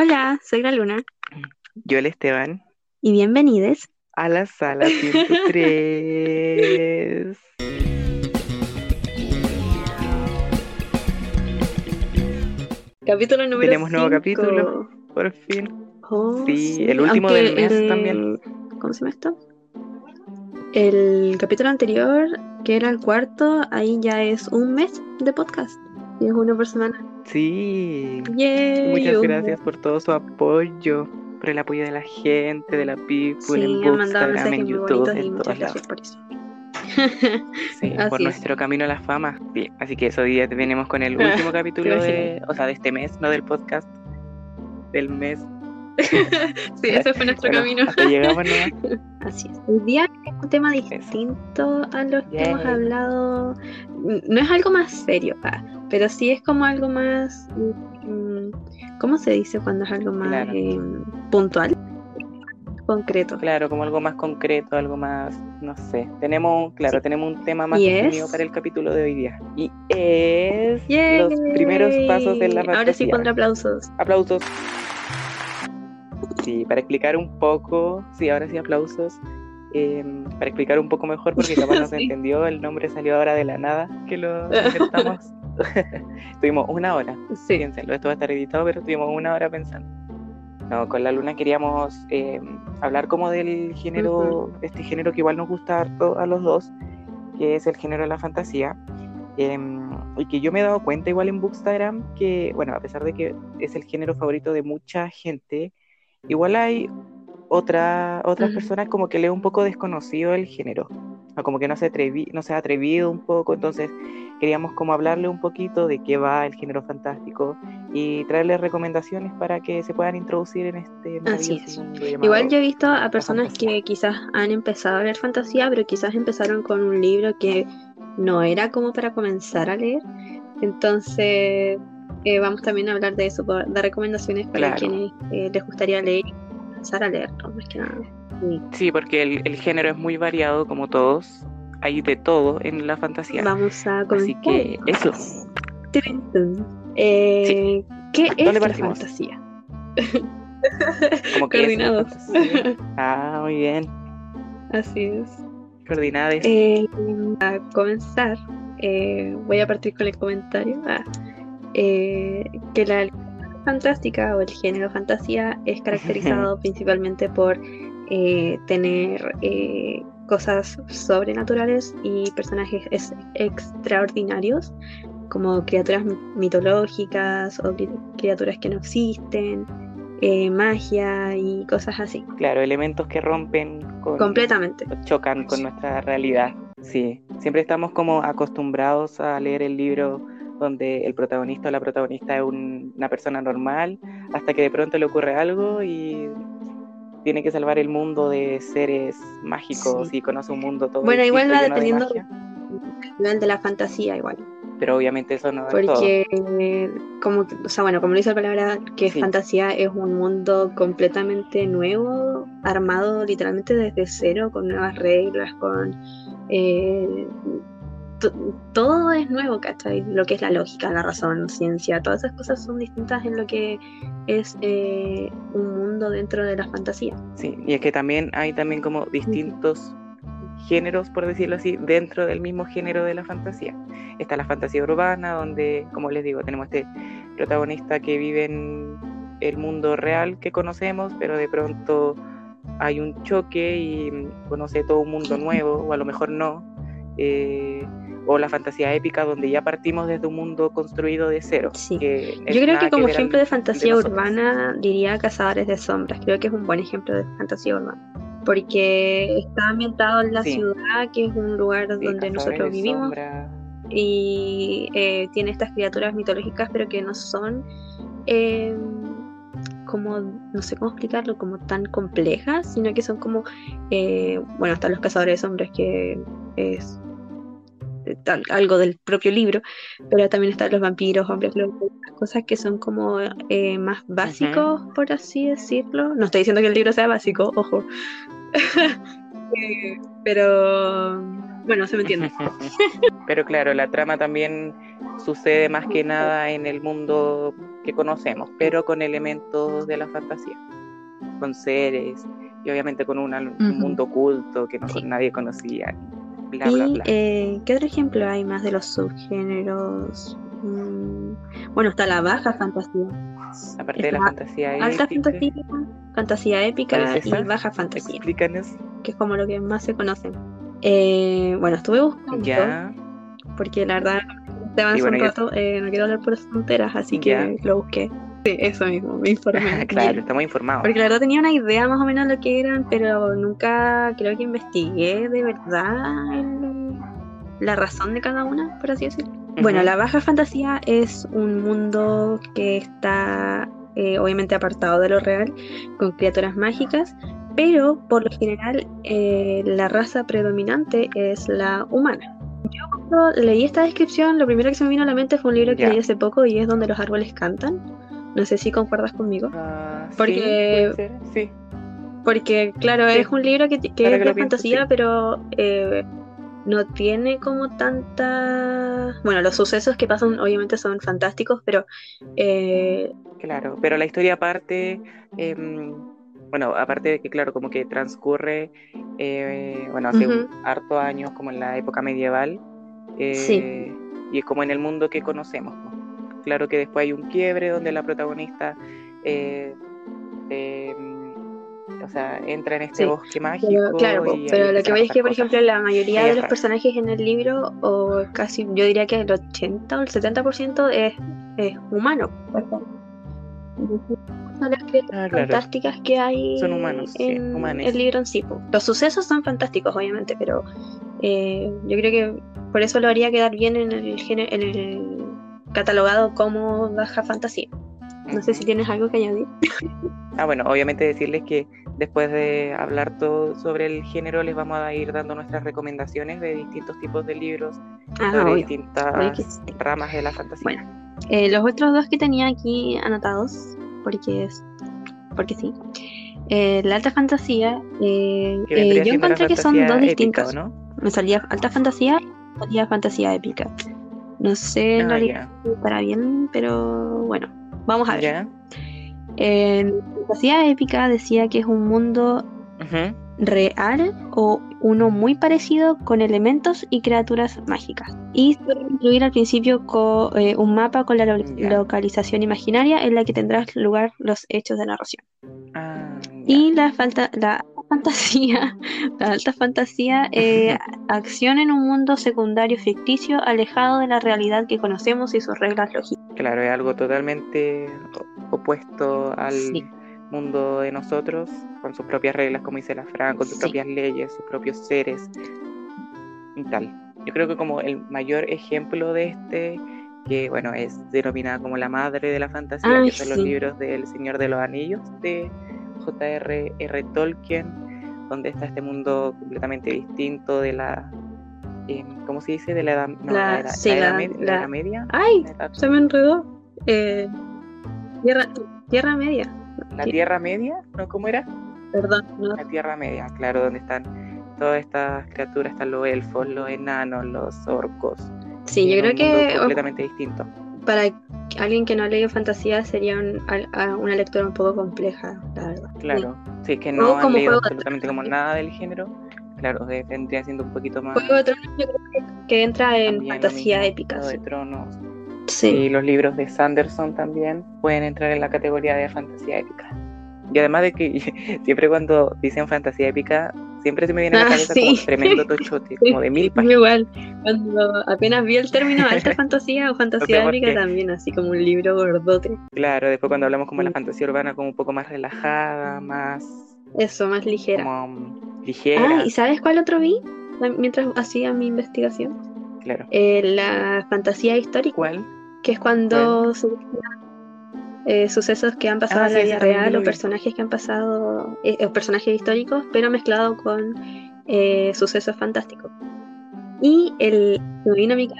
Hola, soy la Luna Yo el Esteban y bienvenidos a la sala 103. Capítulo número Tenemos nuevo cinco. capítulo, por fin. Oh, Sí, el último aunque del mes el- también. ¿Cómo se llama esto? El capítulo anterior, que era el cuarto, ahí ya es un mes de podcast. Y es uno por semana. Sí. Yay, Muchas gracias por todo su apoyo, por el apoyo de la gente, de la people, Sí, en mensajes en YouTube, en todos lados. por eso. Sí, por es. nuestro camino a la fama. Bien, así que eso hoy día venimos con el último capítulo de, o sea, de este mes, no del podcast, del mes. Sí, ese fue nuestro Bueno, camino. Hasta llegamos nomás. Así es. Hoy día es un tema distinto a los que hemos hablado. No es algo más serio, ah, pero sí es como algo más. mm, ¿Cómo se dice cuando es algo más Claro. eh, puntual? Concreto. Claro, como algo más concreto, algo más, no sé. Tenemos, claro, Sí. tenemos un tema más ¿Y definido para el capítulo de hoy día. Y es Yay. los primeros pasos en la fantasía. Ahora sí pondré aplausos. Aplausos. Sí, para explicar un poco, sí, ahora sí aplausos. eh, para explicar un poco mejor, porque capaz no se Sí. entendió, el nombre salió ahora de la nada, que lo inventamos. Estuvimos una hora, Sí. piénsenlo, esto va a estar editado, pero estuvimos una hora pensando. No, con la luna queríamos eh, hablar como del género, este género que igual nos gusta harto a los dos, que es el género de la fantasía. em, y que yo me he dado cuenta igual en Bookstagram que, bueno, a pesar de que es el género favorito de mucha gente, igual hay otra, otras personas como que le es un poco desconocido el género, como que no se, atrevi, no se ha atrevido un poco, entonces queríamos como hablarle un poquito de qué va el género fantástico y traerles recomendaciones para que se puedan introducir en este Así es. Igual yo he visto a personas que quizás han empezado a leer fantasía, pero quizás empezaron con un libro que no era como para comenzar a leer. Entonces, eh, vamos también a hablar de eso, dar recomendaciones para Claro. quienes eh, les gustaría leer comenzar a leer, ¿no? más que nada. Sí. Porque el, el género es muy variado como todos, hay de todo en la fantasía. Vamos a comenzar. Así que eso. Eh, ¿Qué es ¿Dónde la fantasía? Como que Coordinados. fantasía. Ah, muy bien. Así es. Coordinadas. Eh, a comenzar, eh, voy a partir con el comentario ah, eh, que la fantástica o el género fantasía es caracterizado principalmente por eh, tener eh, cosas sobrenaturales y personajes es- extraordinarios como criaturas mi- mitológicas o cri- criaturas que no existen, eh, magia y cosas así. Claro, elementos que rompen con, Completamente. chocan con nuestra realidad. Sí, siempre estamos como acostumbrados a leer el libro donde el protagonista o la protagonista es un- una persona normal, hasta que de pronto le ocurre algo y tiene que salvar el mundo de seres mágicos Sí. y conoce un mundo todo Bueno, igual va de dependiendo nivel de la fantasía igual. pero obviamente eso no es todo. Porque, como, o sea, bueno, como lo dice la palabra, que Sí. fantasía es un mundo completamente nuevo, armado literalmente desde cero, con nuevas reglas, con... eh, todo es nuevo, ¿cachai? Lo que es la lógica, la razón, ciencia, todas esas cosas son distintas en lo que es eh, un mundo dentro de la fantasía. Sí, y es que también hay también como distintos géneros, por decirlo así, dentro del mismo género de la fantasía. Está la fantasía urbana, donde, como les digo, tenemos este protagonista que vive en el mundo real que conocemos, pero de pronto hay un choque y conoce todo un mundo nuevo, o a lo mejor no. Eh, o la fantasía épica, donde ya partimos desde un mundo construido de cero. Sí. que Yo creo que como ejemplo de fantasía urbana diría Cazadores de Sombras. Creo que es un buen ejemplo de fantasía urbana. Porque está ambientado en la Sí. ciudad, que es un lugar Sí, donde nosotros vivimos, Sombra. y eh, tiene estas criaturas mitológicas, pero que no son eh, como, no sé cómo explicarlo, como tan complejas, sino que son como, eh, bueno, están los Cazadores de Sombras, que es algo del propio libro, pero también están los vampiros, hombres lobos, cosas que son como eh, más básicos, por así decirlo. No estoy diciendo que el libro sea básico, ojo. Eh, pero bueno, se me entiende. Pero claro, la trama también sucede más que nada en el mundo que conocemos, pero con elementos de la fantasía, con seres y obviamente con un mundo oculto que no, nadie conocía. Bla, bla, bla. Eh, ¿Qué otro ejemplo hay más de los subgéneros? Mm, bueno, está la baja fantasía. Aparte de la fantasía épica. Alta fantasía, fantasía épica y baja fantasía. Explícanos. Que es como lo que más se conoce. Eh, bueno, estuve buscando. Ya. Porque la verdad, te van un rato, eh, no quiero hablar por fronteras, así que lo busqué. Sí, eso mismo, me informé. claro, estamos informados. Porque la verdad tenía una idea más o menos de lo que eran, pero nunca creo que investigué de verdad la razón de cada una, por así decirlo. Bueno, la baja fantasía es un mundo que está eh, obviamente apartado de lo real, con criaturas mágicas, pero por lo general eh, la raza predominante es la humana. Yo cuando leí esta descripción, lo primero que se me vino a la mente fue un libro que leí hace poco y es donde los árboles cantan. No sé si concuerdas conmigo. Ah, porque, sí, porque claro, es un libro que, es de fantasía, pero eh, no tiene como tanta... Bueno, los sucesos que pasan obviamente son fantásticos, pero... Eh, claro, pero la historia aparte, em, bueno, aparte de que, claro, como que transcurre, eh, bueno, hace un harto años, como en la época medieval, eh, y es como en el mundo que conocemos. Claro que después hay un quiebre donde la protagonista... Eh, o sea, entra en este bosque mágico. Pero, claro, pero lo que veis es que, por ejemplo, la mayoría de los personajes en el libro, o casi, yo diría que el 80 o el 70% es, es humano. Son las criaturas ah, fantásticas que hay son humanos, en el libro en sí. Los sucesos son fantásticos, obviamente, pero eh, yo creo que por eso lo haría quedar bien en el, en el catalogado como baja fantasía. No sé si tienes algo que añadir. Ah, bueno, obviamente decirles que después de hablar todo sobre el género, les vamos a ir dando nuestras recomendaciones de distintos tipos de libros, ah, sobre distintas ramas de la fantasía. Bueno, eh, los otros dos que tenía aquí anotados, porque es, porque sí. Eh, la alta fantasía, eh, yo encontré que son dos distintos. ¿no? Me salía alta fantasía y salía fantasía épica. No sé en ah, para bien, pero bueno, Vamos a ver. En fantasía épica decía que es un mundo real o uno muy parecido con elementos y criaturas mágicas. Y suele incluir al principio eh, un mapa con la localización imaginaria en la que tendrán lugar los hechos de narración. Ah, y la, falta, la fantasía, la alta fantasía, eh, acción en un mundo secundario ficticio alejado de la realidad que conocemos y sus reglas lógicas. Claro, es algo totalmente opuesto al mundo de nosotros, con sus propias reglas, como dice la Fran, con sus propias leyes, sus propios seres y tal. Yo creo que como el mayor ejemplo de este, que bueno, es denominada como la madre de la fantasía, que son los libros del Señor de los Anillos de J.R.R. Tolkien, donde está este mundo completamente distinto de la. Eh, ¿Cómo se dice? De la edad, no, la, la, media. ¡Ay! Se me enredó. Eh, tierra, tierra media. ¿La Tierra Media? ¿No? ¿Cómo era? Perdón. La Tierra Media, claro, donde están todas estas criaturas, están los elfos, los enanos, los orcos. Sí, yo creo que. Completamente distinto para alguien que no ha leído fantasía sería una lectura un poco compleja, la verdad. Claro, sí, es que no han leído absolutamente como nada del género, claro, vendría siendo un poquito más... Juego de Tronos yo creo que, entra en fantasía épica. Juego de Tronos. Sí. Y los libros de Sanderson también pueden entrar en la categoría de fantasía épica. Y además de que siempre cuando dicen fantasía épica, siempre se me viene a la ah, cabeza como tremendo tochote, como de mil páginas. Igual, cuando apenas vi el término alta fantasía o fantasía épica también, así como un libro gordote. Claro, después cuando hablamos como de la fantasía urbana, como un poco más relajada, más... Eso, más ligera. Como ligera. Ah, ¿y sabes cuál otro vi? Mientras hacía mi investigación. Claro. Eh, la fantasía histórica. ¿Cuál? Que es cuando eh, sucesos que han pasado ah, en la vida real o personajes que han pasado, eh, personajes históricos, pero mezclado con eh, sucesos fantásticos. Y el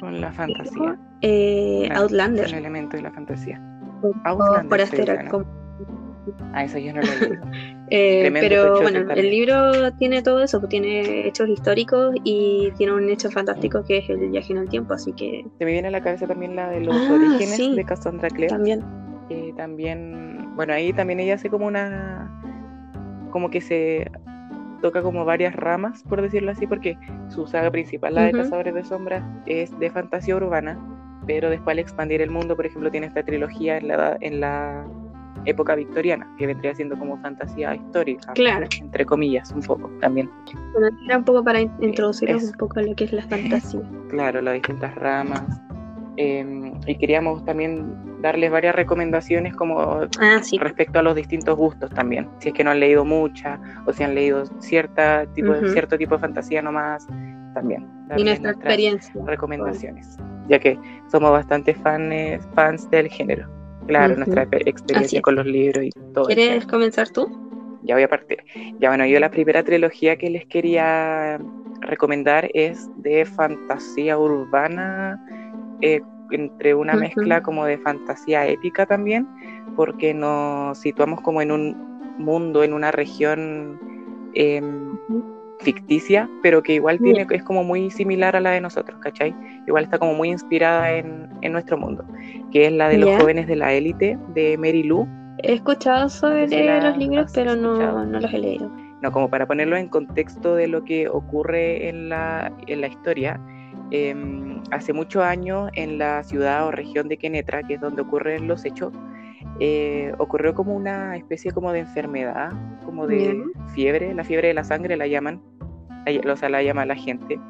con la fantasía. Outlander. El elemento de la fantasía. Outlander. Por Ah, eso yo no lo he pero bueno, el libro tiene todo eso, pues tiene hechos históricos y tiene un hecho fantástico que es el viaje en el tiempo, así que... Se me viene a la cabeza también la de los ah, orígenes de Cassandra Clare. También Eh, también, bueno, ahí también ella hace como una, como que se toca como varias ramas, por decirlo así, porque su saga principal, la de Cazadores de Sombras, es de fantasía urbana, pero después al expandir el mundo, por ejemplo, tiene esta trilogía en la, en la época victoriana, que vendría siendo como fantasía histórica, claro. entre comillas, un poco también. Bueno, era un poco para introducir un poco a lo que es la fantasía. Claro, las distintas ramas. Em, y queríamos también darles varias recomendaciones como ah, respecto a los distintos gustos también. Si es que no han leído mucha o si han leído cierta tipo, cierto tipo de fantasía nomás, también. Y nuestra experiencia. Recomendaciones, ya que somos bastante fans, fans del género. Claro, nuestra experiencia con los libros y todo. ¿Quieres comenzar tú? Ya voy a partir. Ya bueno, yo la primera trilogía que les quería recomendar es de fantasía urbana eh, entre una mezcla como de fantasía épica también, porque nos situamos como en un mundo, en una región em, ficticia, pero que igual tiene, es como muy similar a la de nosotros, ¿cachai? Igual está como muy inspirada en, en nuestro mundo, que es la de los jóvenes de la élite de Mary Lou. He escuchado sobre los libros, pero no, no, los he leído. No, como para ponerlo en contexto de lo que ocurre en la, en la historia, Em, hace muchos años en la ciudad o región de Quenetra, que es donde ocurren los hechos, eh, ocurrió como una especie como de enfermedad, como de fiebre, la fiebre de la sangre la llaman, o sea, la llama la gente,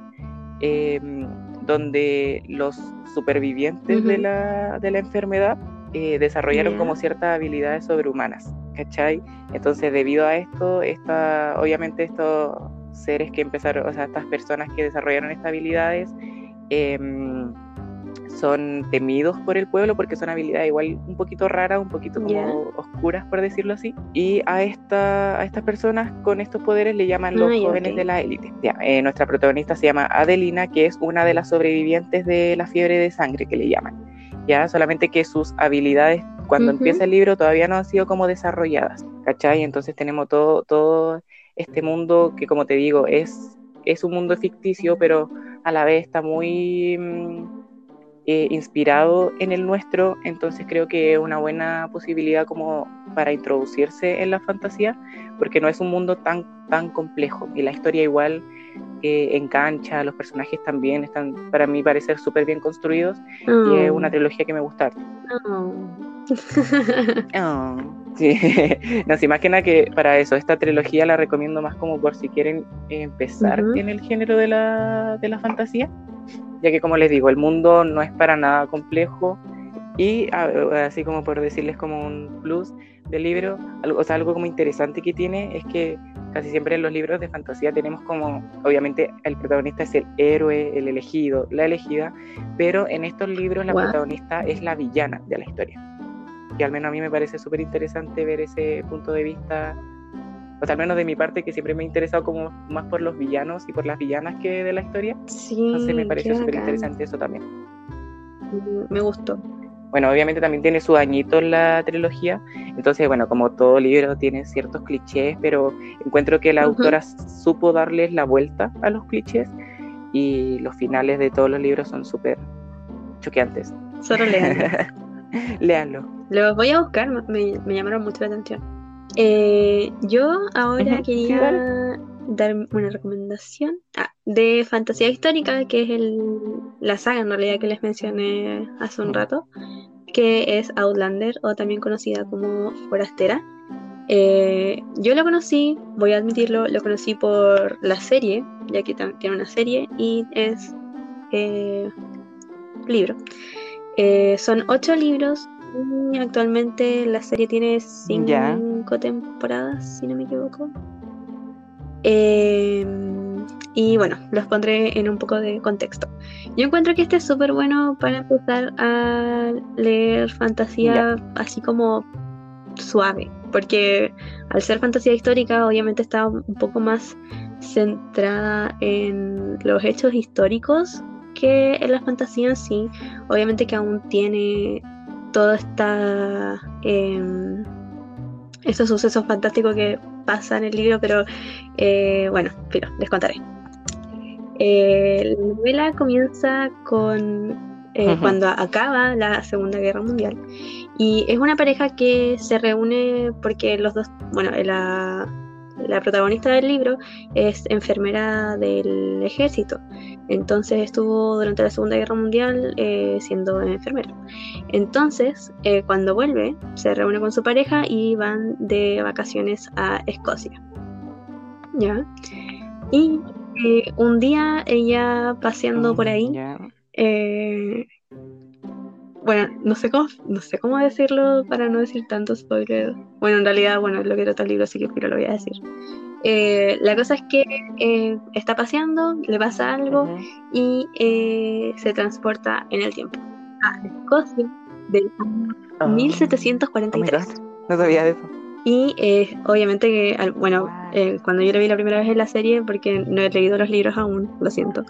em, donde los supervivientes de, la, de, la, enfermedad eh, desarrollaron como ciertas habilidades sobrehumanas, ¿cachai? Entonces, debido a esto, esta, obviamente estos seres que empezaron, o sea, estas personas que desarrollaron estas habilidades, em, son temidos por el pueblo porque son habilidades igual un poquito raras, un poquito como oscuras, por decirlo así. Y a, esta, a estas personas con estos poderes le llaman los jóvenes de la élite. Eh, nuestra protagonista se llama Adelina, que es una de las sobrevivientes de la fiebre de sangre que le llaman. Ya, solamente que sus habilidades cuando empieza el libro todavía no han sido como desarrolladas, ¿cachai? Entonces tenemos todo, todo este mundo que como te digo es, es un mundo ficticio, pero a la vez está muy mm, eh, inspirado en el nuestro, entonces creo que es una buena posibilidad como para introducirse en la fantasía, porque no es un mundo tan, tan complejo y la historia igual eh, engancha, los personajes también están para mí parecer súper bien construidos y es una oh. trilogía que me gusta. Oh. oh. Sí, no, sí, más que nada que para eso, esta trilogía la recomiendo más como por si quieren empezar en el género de la, de la fantasía, ya que como les digo, el mundo no es para nada complejo y así como por decirles como un plus del libro, algo, o sea, algo como interesante que tiene es que casi siempre en los libros de fantasía tenemos como, obviamente el protagonista es el héroe, el elegido, la elegida, pero en estos libros la protagonista es la villana de la historia y al menos a mí me parece súper interesante ver ese punto de vista, o sea, al menos de mi parte, que siempre me ha interesado como más por los villanos y por las villanas que de la historia. Sí, Entonces me parece súper interesante eso también. Mm, me gustó. Bueno, obviamente también tiene su añito la trilogía, entonces, bueno, como todo libro tiene ciertos clichés, pero encuentro que la autora supo darles la vuelta a los clichés y los finales de todos los libros son súper choqueantes. Solo leanlo. Léanlo. Los voy a buscar, me, llamaron mucho la atención. Eh, yo ahora quería dar una recomendación ah, de fantasía histórica, que es el, la saga en realidad que les mencioné hace un rato, que es Outlander o también conocida como Forastera. Eh, yo lo conocí, voy a admitirlo, lo conocí por la serie, ya que tiene una serie y es eh, libro. Son ocho libros Actualmente la serie tiene cinco temporadas, si no me equivoco. Em, y bueno, los pondré en un poco de contexto. Yo encuentro que este es súper bueno para empezar a leer fantasía así como suave, porque al ser fantasía histórica obviamente está un poco más centrada en los hechos históricos que en la fantasía en sí. Obviamente que aún tiene todo esta eh, esos sucesos fantásticos que pasan en el libro, pero eh, bueno, pero les contaré. Eh, la novela comienza con eh, cuando acaba la Segunda Guerra Mundial. Y es una pareja que se reúne porque los dos, bueno, la, la protagonista del libro es enfermera del ejército. Entonces estuvo durante la Segunda Guerra Mundial eh, siendo enfermera. Entonces, eh, cuando vuelve, se reúne con su pareja y van de vacaciones a Escocia. ¿Ya? Y eh, un día ella paseando por ahí, bueno, no sé cómo, no sé cómo decirlo para no decir tanto spoiler. Bueno, en realidad, bueno, es lo que trata el libro, así que lo voy a decir. Eh, la cosa es que eh, está paseando, le pasa algo y eh, se transporta en el tiempo a Escocia del año 1743. Ah. no sabía de eso. Y obviamente que, bueno, cuando yo lo vi la primera vez en la serie, porque no he leído los libros aún, lo siento.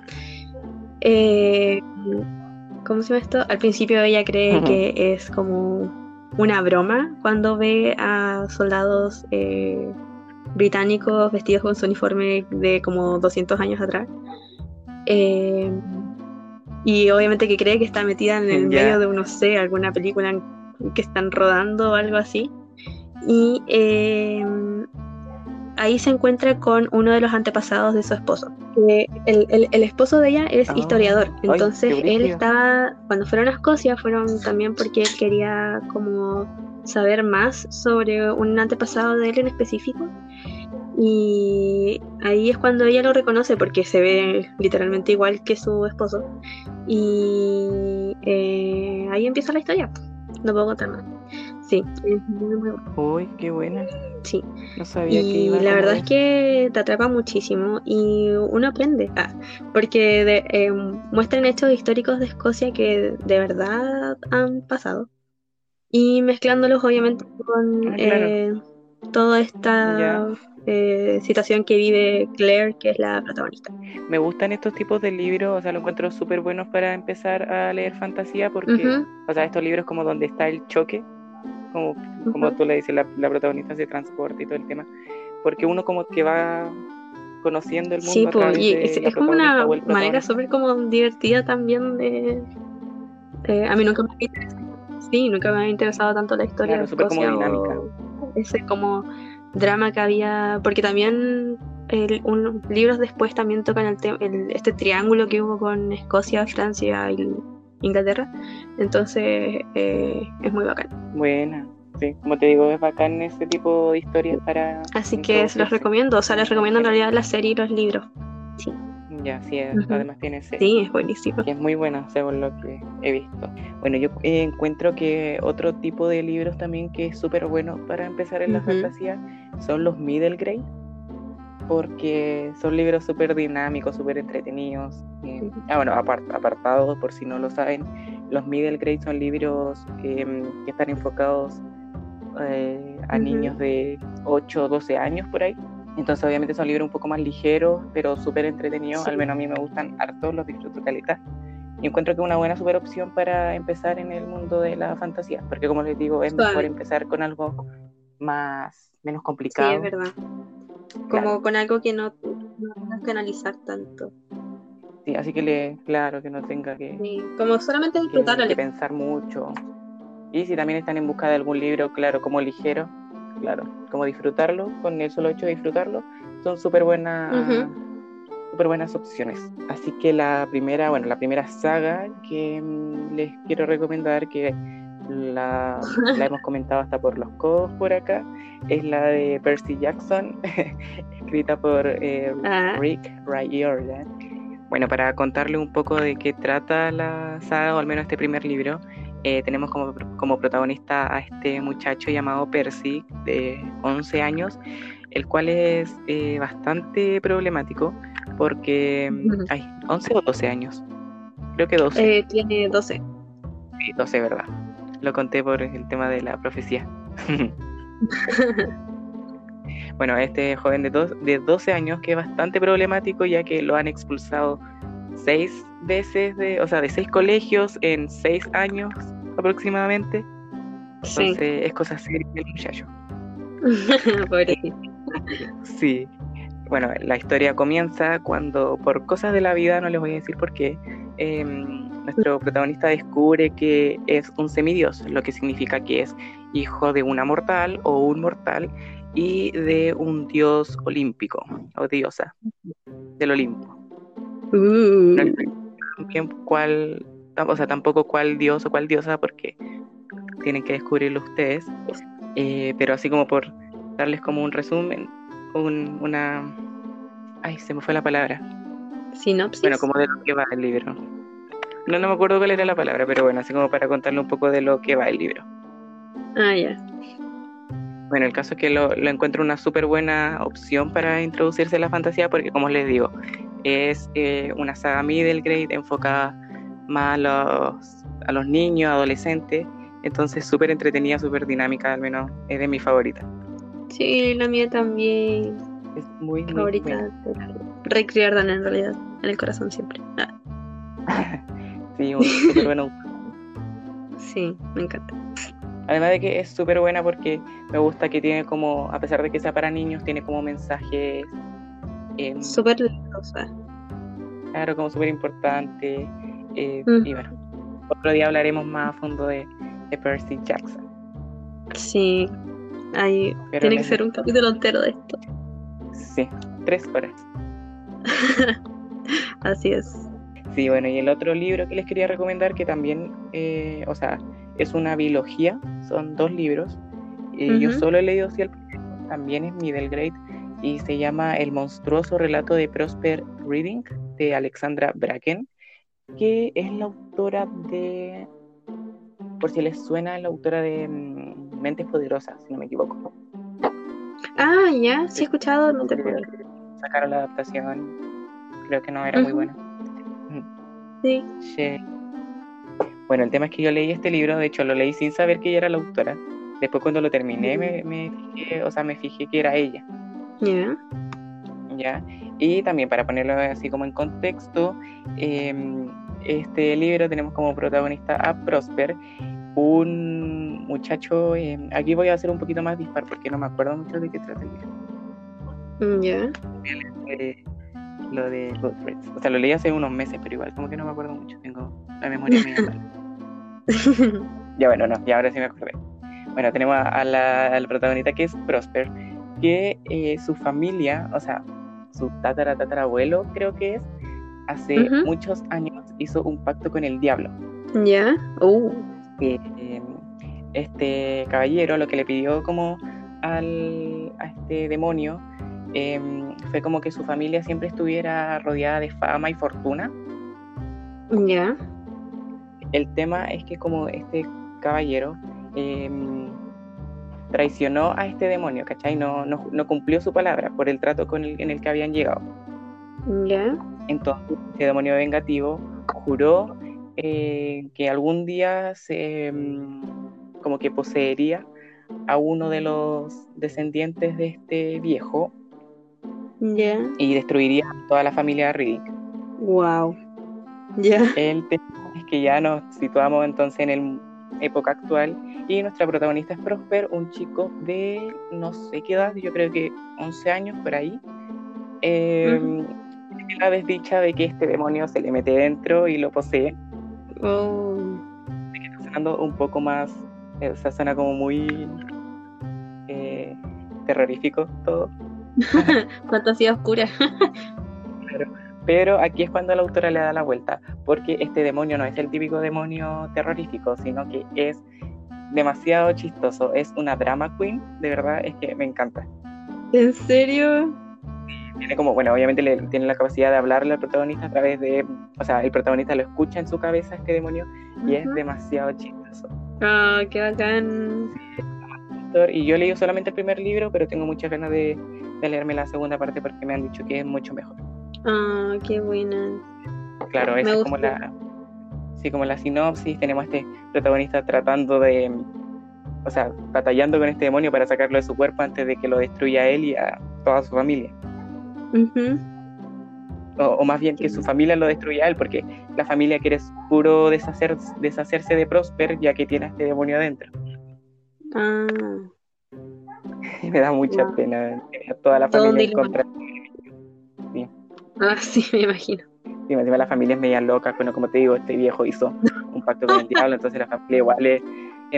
¿Cómo se llama esto? Al principio ella cree que es como una broma cuando ve a soldados británicos vestidos con su uniforme de como 200 años atrás. Eh, y obviamente que cree que está metida en el medio de, no sé, alguna película que están rodando o algo así. Y eh, ahí se encuentra con uno de los antepasados de su esposo. el, esposo de ella es ah, historiador, entonces él estaba, cuando fueron a Escocia, fueron también porque él quería como saber más sobre un antepasado de él en específico. Y ahí es cuando ella lo reconoce porque se ve literalmente igual que su esposo. Y eh, ahí empieza la historia. No puedo contar más. Sí, es muy, muy bueno. Uy, qué buena. Sí. No sabía y que iba la verdad es que te atrapa muchísimo y uno aprende. Ah, porque de, eh, muestran hechos históricos de Escocia que de verdad han pasado y mezclándolos obviamente con ah, eh, toda esta eh, situación que vive Claire, que es la protagonista. Me gustan estos tipos de libros, o sea, lo encuentro súper buenos para empezar a leer fantasía porque, o sea, estos libros como donde está el choque, como, como tú le dices, la, protagonista se transporte y todo el tema, porque uno como que va conociendo el mundo. Sí, pues, es, como una manera súper como divertida también de... Eh, a mí nunca me Sí, nunca me había interesado tanto la historia de Escocia ese como drama que había, porque también un, libros después también tocan el, este triángulo que hubo con Escocia, Francia y Inglaterra, entonces eh, es muy bacán. Buena, sí, como te digo, es bacán ese tipo de historias para... Así que se los recomiendo, o sea, les recomiendo en realidad la serie y los libros. Sí. Ya, sí, además tiene Sí, es buenísimo. es muy buena, según lo que he visto. Bueno, yo eh, encuentro que otro tipo de libros también que es súper bueno para empezar en la fantasía son los middle grade, porque son libros súper dinámicos, súper entretenidos. Eh, ah, bueno, apartados, por si no lo saben, los middle grade son libros em, que están enfocados eh, a niños de 8 o 12 años por ahí. Entonces, obviamente son libros un poco más ligeros, pero súper entretenidos. Al menos a mí me gustan harto, los disfruto calidad. Y encuentro que es una buena super opción para empezar en el mundo de la fantasía, porque como les digo, es mejor empezar con algo más, menos complicado. Sí, es verdad. Como con algo que no, no tengas que analizar tanto. Sí, así que le, claro, que no tenga que... Sí, como solamente disfrutar. Que, que pensar mucho. Y si también están en busca de algún libro, claro, como ligero, claro, como disfrutarlo, con el solo hecho de disfrutarlo, son súper buenas, buenas opciones. Así que la primera, bueno, la primera saga que mm, les quiero recomendar, que la, hemos comentado hasta por los codos por acá, es la de Percy Jackson, escrita por eh, ah. Rick Riordan. Bueno, para contarle un poco de qué trata la saga, o al menos este primer libro, eh, tenemos como, como, protagonista a este muchacho llamado Percy, de 11 años, el cual es eh, bastante problemático porque hay 11 o 12 años. Creo que 12. Eh, tiene 12. Sí, 12, ¿verdad? Lo conté por el tema de la profecía. bueno, este joven de, de 12 años que es bastante problemático ya que lo han expulsado seis veces, de, o sea, de seis colegios en seis años aproximadamente. Entonces es cosa seria el muchacho. sí. Bueno, la historia comienza cuando, por cosas de la vida, no les voy a decir por qué, em, nuestro protagonista descubre que es un semidios, lo que significa que es hijo de una mortal o un mortal y de un dios olímpico o diosa del Olimpo. Uh. cuál, o sea, tampoco cuál dios o cuál diosa porque tienen que descubrirlo ustedes, eh, pero así como por darles como un resumen, una... Ay, se me fue la palabra. Sinopsis. Bueno, como de lo que va el libro. No, no me acuerdo cuál era la palabra, pero bueno, así como para contarle un poco de lo que va el libro. Ah, ya. Bueno, el caso es que lo, encuentro una súper buena opción para introducirse a la fantasía porque, como les digo, es eh, una saga middle grade enfocada más a los, a los niños, adolescentes. Entonces, súper entretenida, súper dinámica, al menos es de mi favorita. Sí, la mía también. Es muy, muy favorita. Rick Riordan, en realidad, en el corazón siempre. Ah. sí, súper bueno. sí, me encanta. Además de que es súper buena porque me gusta que tiene como, a pesar de que sea para niños, tiene como mensajes... Eh, súper. Claro, como súper importante. Eh, y bueno, otro día hablaremos más a fondo de, Percy Jackson. Sí, Ahí, tiene que ser un capítulo entero de esto. Sí, tres horas. Así es. Sí, bueno, y el otro libro que les quería recomendar, que también, eh, o sea, es una biología, son dos libros. y Yo solo he leído si el también es middle grade, y se llama El monstruoso relato de Prosper Reading, de Alexandra Bracken, que es la autora de, por si les suena, la autora de mm, Mentes Poderosas, si no me equivoco. Ah, ya, sí he escuchado. Sacaron la adaptación, creo que no era muy buena. Sí. sí. Bueno, el tema es que yo leí este libro, de hecho lo leí sin saber que ella era la autora. Después cuando lo terminé me, me fijé, o sea, me fijé que era ella. Ya. Ya. Y también para ponerlo así como en contexto, em, este libro tenemos como protagonista a Prosper, un muchacho, em, aquí voy a hacer un poquito más dispar porque no me acuerdo mucho de qué trata el libro. Ya. Lo de Goodreads. O sea, lo leí hace unos meses, pero igual como que no me acuerdo mucho, tengo la memoria muy mal. ya bueno, no, y ahora sí me acordé. Bueno, tenemos a, la, al protagonista que es Prosper, que eh, su familia, o sea, su tatara tatarabuelo creo que es, hace muchos años hizo un pacto con el diablo. Ya, uh. Este caballero lo que le pidió como al, a este demonio em, fue como que su familia siempre estuviera rodeada de fama y fortuna. Ya. El tema es que como este caballero em, traicionó a este demonio, ¿cachai? No, no, cumplió su palabra por el trato con el, en el que habían llegado. ¿Ya? Entonces, este demonio vengativo juró eh, que algún día se, em, como que poseería a uno de los descendientes de este viejo ¿Ya? y destruiría toda la familia Riddick. Wow. ¿Ya? El es que ya nos situamos entonces en el época actual y nuestra protagonista es Prosper, un chico de no sé qué edad, yo creo que 11 años por ahí. Eh, La desdicha de que este demonio se le mete dentro y lo posee. Oh. Está sonando un poco más, eh, o sea, suena como muy eh, terrorífico todo. Fantasía oscura. Pero aquí es cuando la autora le da la vuelta, porque este demonio no es el típico demonio terrorífico, sino que es demasiado chistoso. Es una drama queen, de verdad, es que me encanta. ¿En serio? Tiene como, bueno, obviamente le, tiene la capacidad de hablarle al protagonista a través de, o sea, el protagonista lo escucha en su cabeza, este demonio, y es demasiado chistoso. Ah, qué bacán. Y yo he leído solamente el primer libro, pero tengo muchas ganas de, de leerme la segunda parte porque me han dicho que es mucho mejor. Ah, qué buena. Claro, esa es como la, sí, como la sinopsis. Tenemos a este protagonista tratando de, o sea, batallando con este demonio para sacarlo de su cuerpo antes de que lo destruya a él y a toda su familia. O, más bien que su familia lo destruya a él, porque la familia quiere puro deshacer, deshacerse de Prosper ya que tiene a este demonio adentro. Ah. Me da mucha pena toda la familia en contra. Ah, sí, me imagino. Y encima la familia es media loca, bueno, como te digo, este viejo hizo un pacto con el diablo, entonces la familia igual es,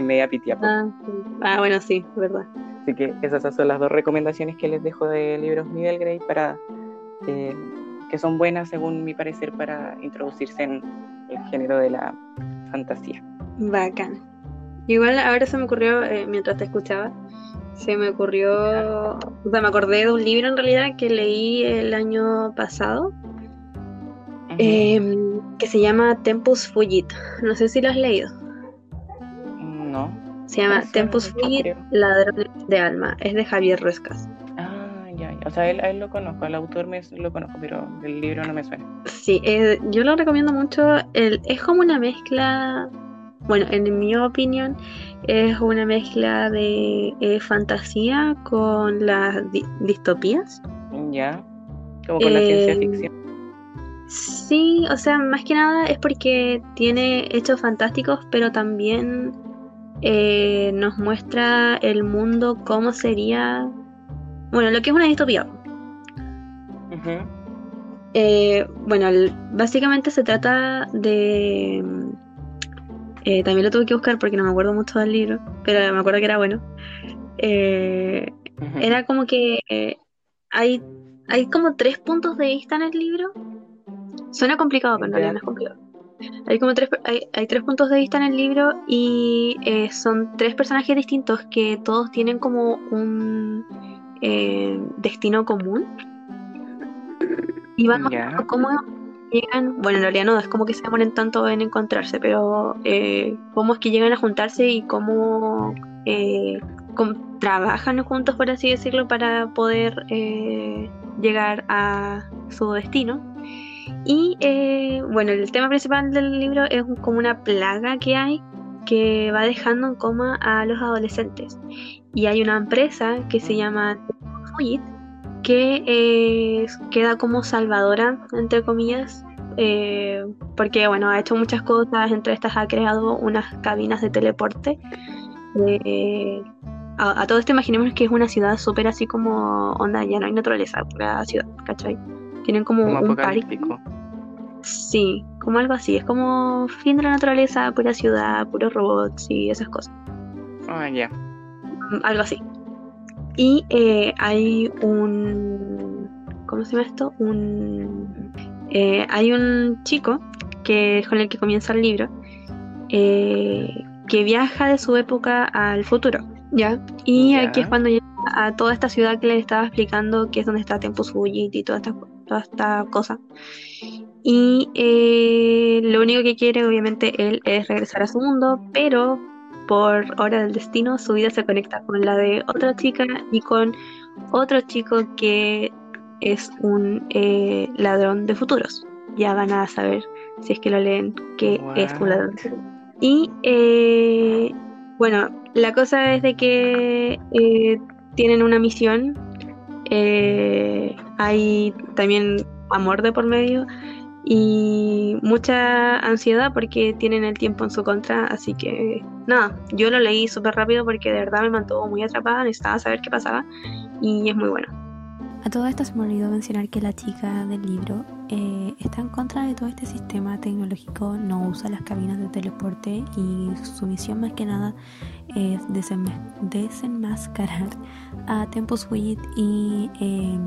media pitia. pues. Ah, sí. Ah, bueno, sí, es verdad. Así que esas son las dos recomendaciones que les dejo de libros Middle Grade para eh, que son buenas según mi parecer para introducirse en el género de la fantasía. Bacán. Igual ahora se me ocurrió, eh, mientras te escuchaba, se me ocurrió, o sea, me acordé de un libro en realidad que leí el año pasado, em, que se llama Tempus Fugit. No sé si lo has leído. no. Se llama ¿Cómo se Tempus? Fugit. Ladrones de Alma. Es de Javier Ruescas. Ah, ya, ya. O sea, él, a él lo conozco, al autor me, lo conozco, pero el libro no me suena. Sí, eh, yo lo recomiendo mucho. El, es como una mezcla, bueno, en mi opinión, es una mezcla de eh, fantasía con las di- distopías. Ya. Como con la ciencia Eh, ficción. Sí, o sea, más que nada es porque tiene hechos fantásticos, pero también eh, nos muestra el mundo cómo sería, bueno, lo que es una distopía. Eh, bueno, el- básicamente se trata de... eh, también lo tuve que buscar porque no me acuerdo mucho del libro, pero me acuerdo que era bueno. Eh, era como que hay, hay como tres puntos de vista en el libro. Suena complicado, pero en realidad no es complicado. Hay como tres, hay, hay tres puntos de vista en el libro y eh, son tres personajes distintos que todos tienen como un eh, destino común. Y van Ya. mostrando cómo llegan, bueno, en realidad no, es como que se demoran tanto en encontrarse, pero eh, cómo es que llegan a juntarse y cómo, eh, cómo trabajan juntos, por así decirlo, para poder eh, llegar a su destino. Y eh, bueno, el tema principal del libro es como una plaga que hay que va dejando en coma a los adolescentes. Y hay una empresa que se llama Fujit que eh, queda como salvadora, entre comillas, eh, porque bueno, ha hecho muchas cosas, entre estas ha creado unas cabinas de teleporte. Eh, a, a todo esto imaginemos que es una ciudad súper así como onda, ya no hay naturaleza, pura ciudad, ¿cachai? Tienen como Como un apocalíptico. Sí, como algo así, es como fin de la naturaleza, pura ciudad, puros robots y esas cosas. Ah, ya. Mm, algo así. Y eh, hay un. ¿Cómo se llama esto? Un. eh, hay un chico que es con el que comienza el libro eh, que viaja de su época al futuro, ¿ya? Y aquí es cuando llega a toda esta ciudad que les estaba explicando, que es donde está Tempus Fugit y toda esta, toda esta cosa. Y eh, lo único que quiere, obviamente, él es regresar a su mundo, pero por hora del destino, su vida se conecta con la de otra chica y con otro chico que es un eh, ladrón de futuros. Ya van a saber, si es que lo leen, que es un ladrón. Y eh, bueno, la cosa es de que eh, tienen una misión. Eh, hay también amor de por medio y mucha ansiedad porque tienen el tiempo en su contra, así que nada, yo lo leí súper rápido porque de verdad me mantuvo muy atrapada, necesitaba saber qué pasaba y es muy bueno. A todo esto se me olvidó mencionar que la chica del libro eh, está en contra de todo este sistema tecnológico, no usa las cabinas de teleporte y su misión más que nada es desenma- desenmascarar a Tempus Fugit y eh,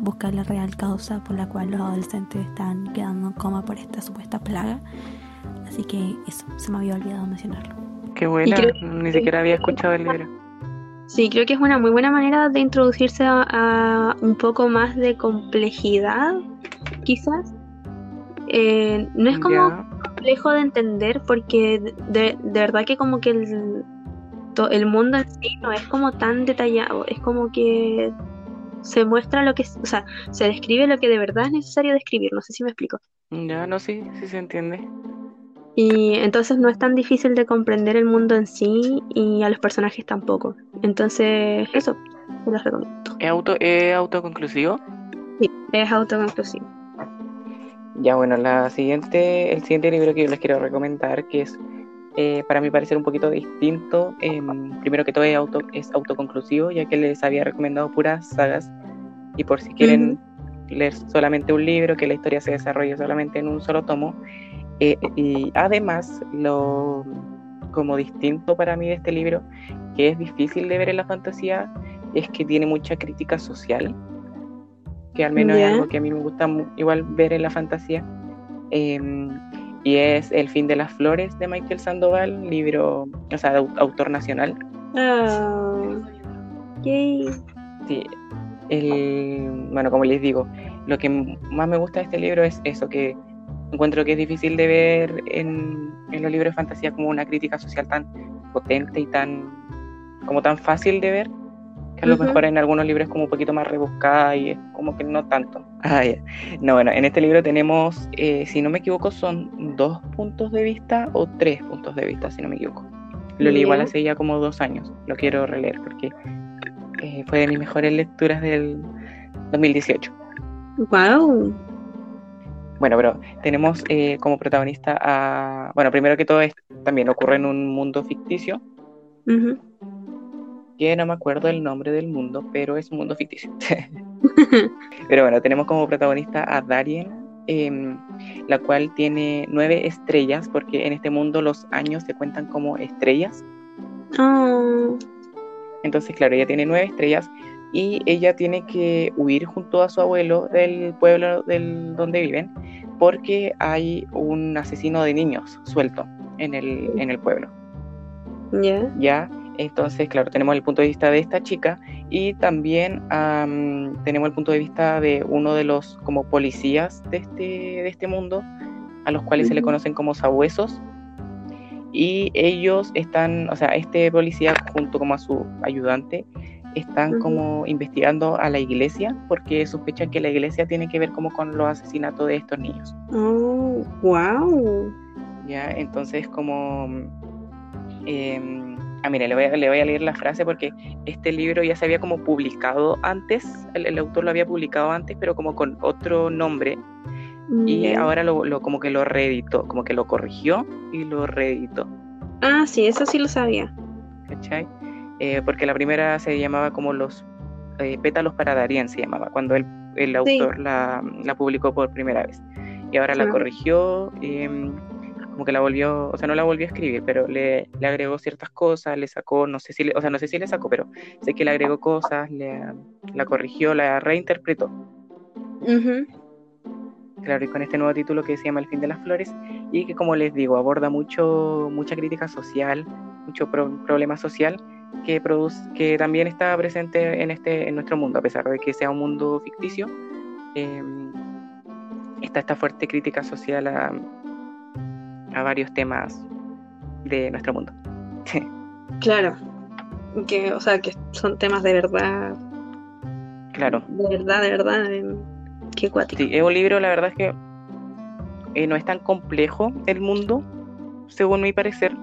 buscar la real causa por la cual los adolescentes están quedando en coma por esta supuesta plaga. Así que eso, se me había olvidado mencionarlo. Qué buena. creo- Ni siquiera había escuchado el libro. Sí, creo que es una muy buena manera de introducirse a, a un poco más de complejidad, quizás. Eh, no es como complejo de entender porque de, de verdad que como que el, el mundo en sí no es como tan detallado, es como que se muestra lo que, o sea, se describe lo que de verdad es necesario describir, no sé si me explico. Ya, no, sí, sí se entiende. Y entonces no es tan difícil de comprender el mundo en sí y a los personajes tampoco. Entonces, eso, te los recomiendo. ¿Es, auto, es autoconclusivo? Sí, es autoconclusivo. Ya, bueno, la siguiente, el siguiente libro que yo les quiero recomendar, que es eh, para mi parecer un poquito distinto, em, primero que todo es, auto, es autoconclusivo, ya que les había recomendado puras sagas, y por si quieren leer solamente un libro, que la historia se desarrolle solamente en un solo tomo. Eh, y además, lo como distinto para mí de este libro, que es difícil de ver en la fantasía, es que tiene mucha crítica social, que al menos es algo que a mí me gusta igual ver en la fantasía. Em, y es El fin de las flores de Michael Sandoval, libro, o sea, de autor nacional. Oh, Sí, el, bueno, como les digo, lo que más me gusta de este libro es eso, que encuentro que es difícil de ver en, en los libros de fantasía como una crítica social tan potente y tan como tan fácil de ver que a lo mejor en algunos libros es como un poquito más rebuscada y es como que no tanto. Ah, No, bueno, en este libro tenemos, eh, si no me equivoco, son dos puntos de vista o tres puntos de vista, si no me equivoco. Lo leí igual hace ya como dos años, lo quiero releer porque eh, fue de mis mejores lecturas del 2018. ¡Wow! Bueno, pero tenemos eh, como protagonista a. Bueno, primero que todo, es, también ocurre en un mundo ficticio. Que no me acuerdo el nombre del mundo, pero es un mundo ficticio. pero bueno, tenemos como protagonista a Darien, em, la cual tiene nueve estrellas, porque en este mundo los años se cuentan como estrellas. Oh. Entonces, claro, ella tiene nueve estrellas y ella tiene que huir junto a su abuelo del pueblo del, donde viven porque hay un asesino de niños suelto en el, en el pueblo. Ya. Ya, entonces, claro, tenemos el punto de vista de esta chica y también tenemos el punto de vista de uno de los como policías de este, de este mundo, a los cuales se le conocen como sabuesos. Y ellos están, o sea, este policía junto como a su ayudante, están como investigando a la iglesia porque sospechan que la iglesia tiene que ver como con los asesinatos de estos niños. Oh, wow. Ya, entonces como... Eh, ah, mire, le voy, a, le voy a leer la frase porque este libro ya se había como publicado antes, el, autor lo había publicado antes, pero como con otro nombre. Y ahora lo, lo, como que lo reeditó, como que lo corrigió y lo reeditó. Ah, sí, eso sí lo sabía. ¿Cachai? Eh, porque la primera se llamaba como los eh, pétalos para Darien, se llamaba, cuando el, el autor la, la, publicó por primera vez. Y ahora la corrigió, em, como que la volvió, o sea, no la volvió a escribir, pero le, le, agregó ciertas cosas, le sacó, no sé si, le, o sea, no sé si le sacó, pero sé que le agregó cosas, le, la corrigió, la reinterpretó. Claro, y con este nuevo título que se llama El fin de las flores, y que como les digo, aborda mucho, mucha crítica social, mucho problema social, que, produce, que también está presente en, este, en nuestro mundo, a pesar de que sea un mundo ficticio. Em, está esta fuerte crítica social a, a varios temas de nuestro mundo. claro, que, o sea, que son temas de verdad. Claro. De verdad, de verdad. Qué cuático. Sí, es un libro, la verdad es que eh, no es tan complejo el mundo, según mi parecer.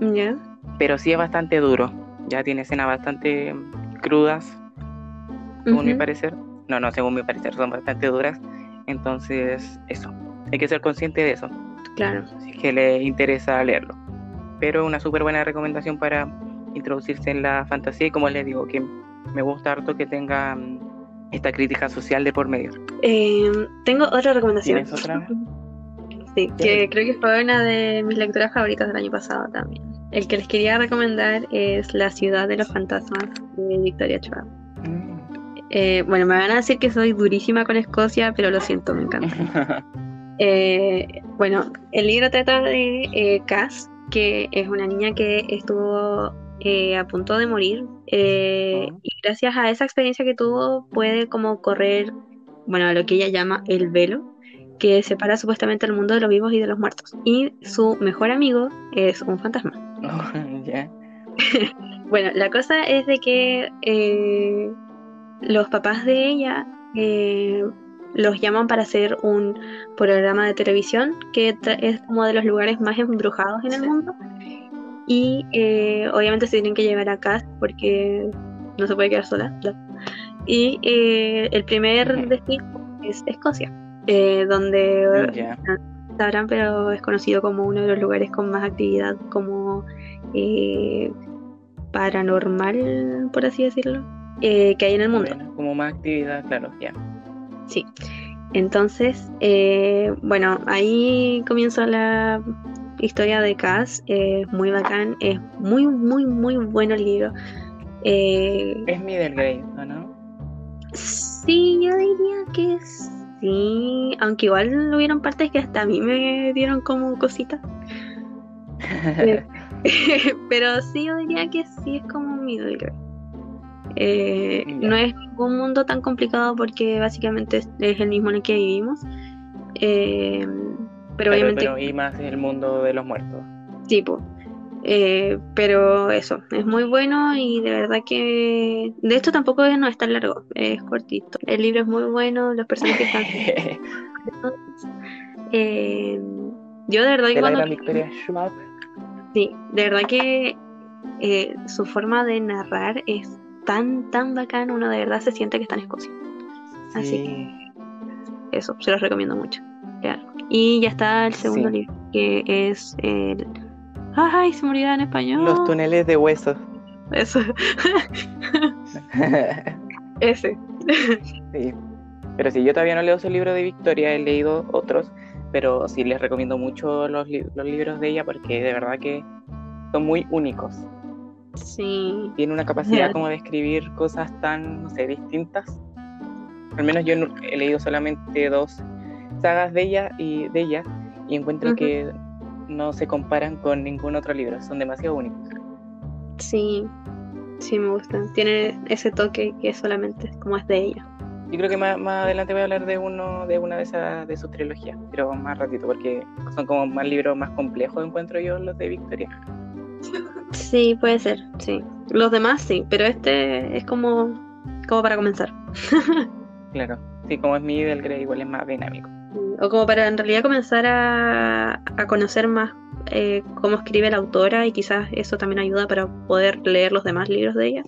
Ya. Pero sí es bastante duro ya tiene escenas bastante crudas, según mi parecer. No, no, según mi parecer, son bastante duras. Entonces, eso, hay que ser consciente de eso. Claro. Si es que le interesa leerlo. Pero una súper buena recomendación para introducirse en la fantasía y como les digo, que me gusta harto que tenga mm, esta crítica social de por medio. Em, tengo otra recomendación. Sí, que creo que fue una de mis lecturas favoritas del año pasado también. El que les quería recomendar es La ciudad de los fantasmas de Victoria Schwab. Mm. Eh, bueno, me van a decir que soy durísima con Escocia, pero lo siento, me encanta. Eh, bueno, el libro trata de eh, Cass, que es una niña que estuvo a punto de morir oh. y gracias a esa experiencia que tuvo puede como correr, bueno, a lo que ella llama el velo, que separa supuestamente el mundo de los vivos y de los muertos. Y su mejor amigo es un fantasma. bueno, la cosa es de que eh, los papás de ella eh, los llaman para hacer un programa de televisión que es uno de los lugares más embrujados en el mundo. Y eh, obviamente se tienen que llevar a casa porque no se puede quedar sola. Y el primer destino es Escocia. Eh, donde sabrán, pero es conocido como uno de los lugares con más actividad como eh, paranormal, por así decirlo, eh, que hay en el mundo. como más actividad, claro, ya. Sí. Entonces, eh, bueno, ahí comienza la historia de Cass. Es muy bacán, es muy, muy, muy bueno el libro. Eh, Es Middle Grade, ¿o ¿no? sí, yo diría que sí. Aunque igual hubieron partes que hasta a mí me dieron como cositas. Pero sí, yo diría que sí es como un middle grade. Eh, no es un mundo tan complicado porque básicamente es, es el mismo en el que vivimos. Eh, pero obviamente, pero y más el mundo de los muertos. sí, po. Eh, pero eso, es muy bueno y de verdad que. De hecho, tampoco es, no es tan largo, es cortito. El libro es muy bueno, los personajes están. Eh, yo de verdad que de la cuando gran Victoria Schwab. Sí, de verdad que eh, su forma de narrar es tan, tan bacán, uno de verdad se siente que está en Escocia. Así Sí. Eso, se los recomiendo mucho. Claro. Y ya está el segundo Sí. libro, que es el... Ay, se olvidaba en español. Los túneles de huesos. Eso. Ese. Sí. Pero sí, yo todavía no leo su libro de Victoria, he leído otros, pero sí les recomiendo mucho los, li- los libros de ella porque de verdad que son muy únicos. Sí. Tiene una capacidad como de escribir cosas tan, no sé, distintas. Al menos yo he leído solamente dos sagas de ella y de ella y encuentro que no se comparan con ningún otro libro, son demasiado únicos. Sí. Sí, me gustan. Tiene ese toque que solamente como es de ella. Yo creo que más, más adelante voy a hablar de uno de una de esas de sus trilogías, pero más ratito porque son como más libros más complejos encuentro yo los de Victoria. Sí, puede ser, sí. Los demás sí, pero este es como, como para comenzar. Claro, sí, como es mi del Grey igual es más dinámico. O como para en realidad comenzar a, a conocer más eh, cómo escribe la autora y quizás eso también ayuda para poder leer los demás libros de ella.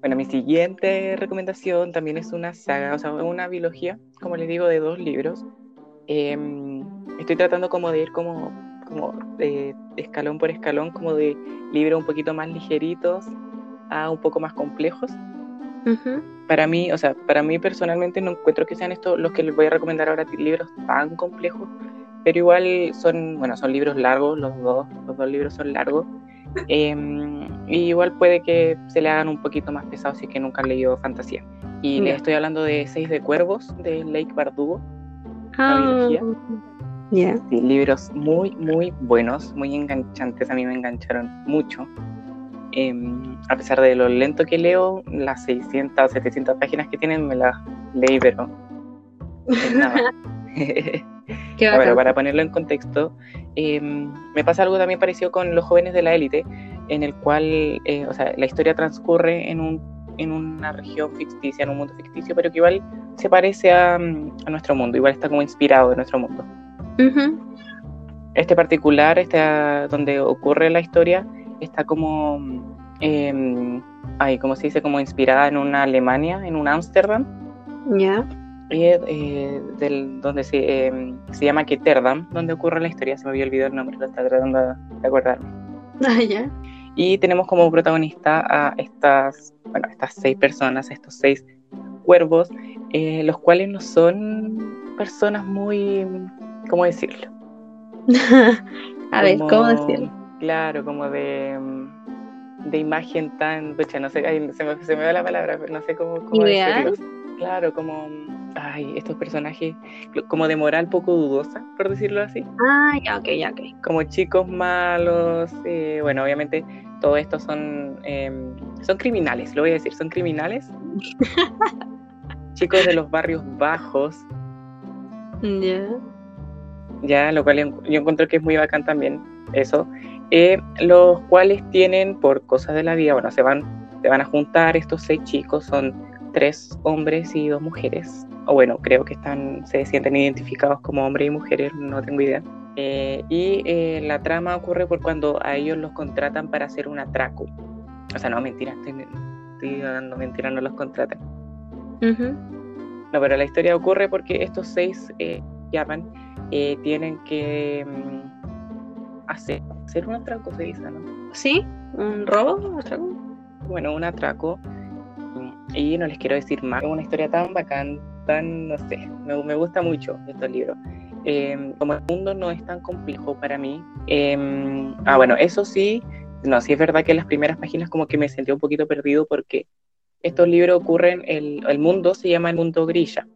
Bueno, mi siguiente recomendación también es una saga, o sea, una biología, como les digo, de dos libros. Em, estoy tratando como de ir como, como de escalón por escalón, como de libros un poquito más ligeritos a un poco más complejos. Ujú. Para mí, o sea, para mí personalmente no encuentro que sean estos los que les voy a recomendar ahora libros tan complejos, pero igual son, bueno, son libros largos, los dos, los dos libros son largos. Em, y igual puede que se le hagan un poquito más pesados si es que nunca han leído fantasía. Y les Ya. estoy hablando de Seis de Cuervos de Lake Bardugo. Ah, biología. ya. Sí, libros muy, muy buenos, muy enganchantes. A mí me engancharon mucho. Em, a pesar de lo lento que leo, las 600 o 700 páginas que tienen me las leí, pero nada. Qué bueno, bacán. para ponerlo en contexto, em, me pasa algo también parecido con Los jóvenes de la élite, en el cual, eh, o sea, la historia transcurre en, un, en una región ficticia, en un mundo ficticio, pero que igual se parece a, mm, a nuestro mundo, igual está como inspirado de nuestro mundo. Este particular, este, ah, donde ocurre la historia, está como, eh, ay, ¿cómo se dice? Como inspirada en una Alemania, en un Ámsterdam, Ya. y es, eh, del, donde se, eh, se llama Ketterdam, donde ocurre la historia, se me había olvidado el nombre, lo estaba tratando de acordarme. Ah, ya. Y tenemos como protagonista a estas, bueno, estas seis personas, estos seis cuervos, eh, los cuales no son personas muy, ¿cómo decirlo? A ver, ¿cómo decirlo? Claro, como de, mm, de imagen tan, pucha, no sé, ay, se, me, se me va la palabra, pero no sé cómo, cómo decirlo. Claro, como, ay, estos personajes, como de moral poco dudosa, por decirlo así. Ah, ya, ok, ya, ok. Como chicos malos, eh, bueno, obviamente todo esto son, em, son criminales, lo voy a decir, son criminales. chicos de los barrios bajos, Ya. ya, lo cual yo encuentro que es muy bacán también eso, eh, los cuales tienen por cosas de la vida, bueno, se van, se van a juntar estos seis chicos, son tres hombres y dos mujeres, o bueno, creo que están, se sienten identificados como hombres y mujeres, no tengo idea. Eh, y eh, la trama ocurre por cuando a ellos los contratan para hacer un atraco. O sea, no, mentira, estoy, estoy dando mentira, no los contratan. Ujú. No, pero la historia ocurre porque estos seis eh, llaman, eh, tienen que mm, hacer, hacer un atraco, se dice, ¿no? ¿Sí? ¿Un robo? ¿Atraco? Bueno, un atraco. Y no les quiero decir más. Es una historia tan bacán, tan, no sé, me, me gusta mucho estos libros. Em, como el mundo no es tan complejo para mí. Em, ah, bueno, eso sí, no, sí es verdad que en las primeras páginas como que me sentí un poquito perdido porque estos libros ocurren, el, el mundo se llama el mundo grilla.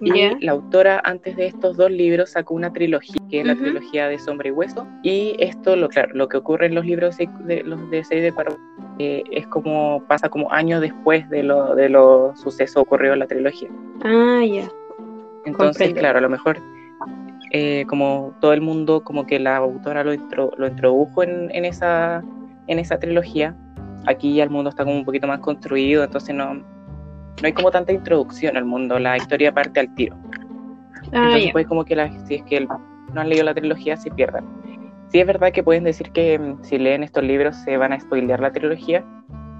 Y la autora antes de estos dos libros sacó una trilogía, que es la trilogía de Sombra y Hueso. Y esto, lo, claro, lo que ocurre en los libros de los de Seis de Cuarto eh, es como pasa como años después de lo de los sucesos ocurridos en la trilogía. Ah, ya. Entonces, claro, a lo mejor eh, como todo el mundo, como que la autora lo, lo introdujo en, en, esa, en esa trilogía, aquí ya el mundo está como un poquito más construido, entonces no, no hay como tanta introducción al mundo, la historia parte al tiro. Ah, entonces pues como que la, si es que no han leído la trilogía, se pierdan. Sí es verdad que pueden decir que mm, si leen estos libros se van a spoilear la trilogía.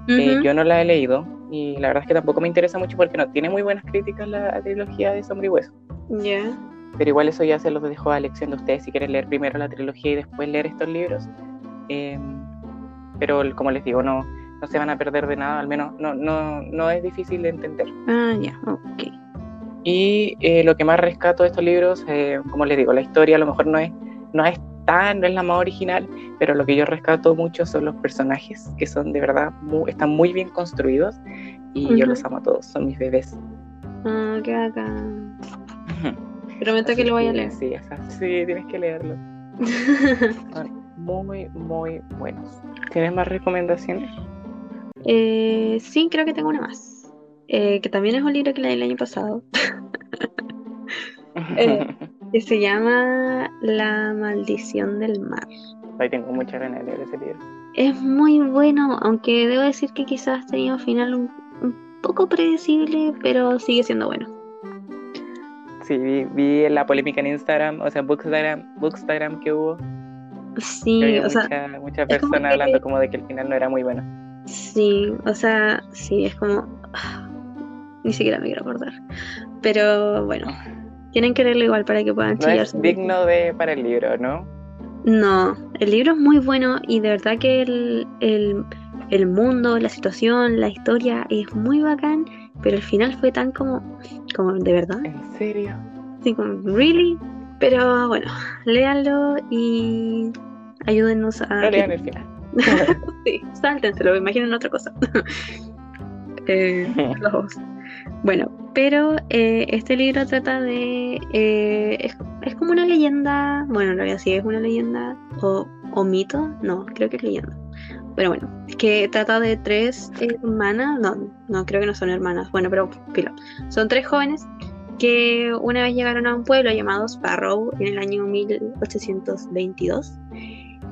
Eh, yo no la he leído y la verdad es que tampoco me interesa mucho porque no tiene muy buenas críticas la trilogía de Sombra y Hueso. Ya. Pero igual eso ya se los dejo a elección de ustedes si quieren leer primero la trilogía y después leer estos libros. Em, pero como les digo, no, no se van a perder de nada, al menos no, no, no es difícil de entender. Ah, ya, ok. Y eh, lo que más rescato de estos libros, eh, como les digo, la historia a lo mejor no es, no es tan, no es la más original, pero lo que yo rescato mucho son los personajes, que son de verdad, están muy bien construidos y yo los amo a todos, son mis bebés. Ah, qué acá. Prometo que lo voy a leer. Sí, sí, tienes que leerlo. muy, muy buenos. ¿Tienes más recomendaciones? Eh, sí, creo que tengo una más. Eh, que también es un libro que leí el año pasado. Eh, que se llama La maldición del mar. Ahí tengo mucha ganas de leer ese libro. Es muy bueno, aunque debo decir que quizás tenía un final un poco predecible, pero sigue siendo bueno sí, vi, la polémica en Instagram, o sea, Bookstagram, Bookstagram que hubo. Sí, o sea. Muchas personas hablando como de que el final no era muy bueno. Sí, o sea, sí, es como. ni siquiera me quiero acordar. Pero bueno, tienen que leerlo igual para que puedan no Es digno de para el libro, ¿no? No, el libro es muy bueno y de verdad que el, el, el mundo, la situación, la historia es muy bacán pero el final fue tan como, como de verdad. ¿En serio? Sí, como, ¿really? Pero bueno, léanlo y ayúdennos a. No lean el final. sí, sáltenselo, imaginen otra cosa. eh, Bueno, pero eh, este libro trata de. Eh, es, es, como una leyenda. Bueno, en realidad sí es una leyenda. O, o mito. No, creo que es leyenda. Pero bueno, es que trata de tres hermanas, no, no creo que no son hermanas, bueno, pero filo. Son tres jóvenes que una vez llegaron a un pueblo llamado Sparrow en el año 1822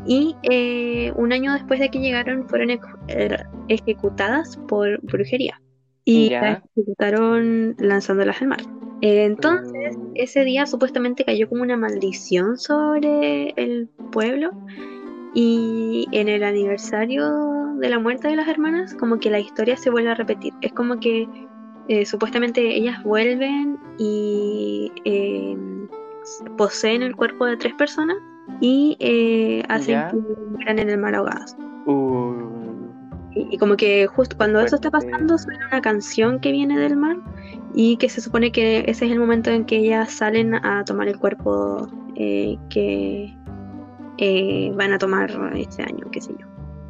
y eh, un año después de que llegaron fueron er, ejecutadas por brujería y las ejecutaron lanzándolas al mar. entonces, mm. ese día supuestamente cayó como una maldición sobre el pueblo y en el aniversario de la muerte de las hermanas, como que la historia se vuelve a repetir. Es como que eh, supuestamente ellas vuelven y em, poseen el cuerpo de tres personas y eh, hacen que mueran en el mar ahogados. Uh. Y, como que justo cuando eso está pasando suena una canción que viene del mar y que se supone que ese es el momento en que ellas salen a tomar el cuerpo eh, que eh, van a tomar este año, qué sé yo.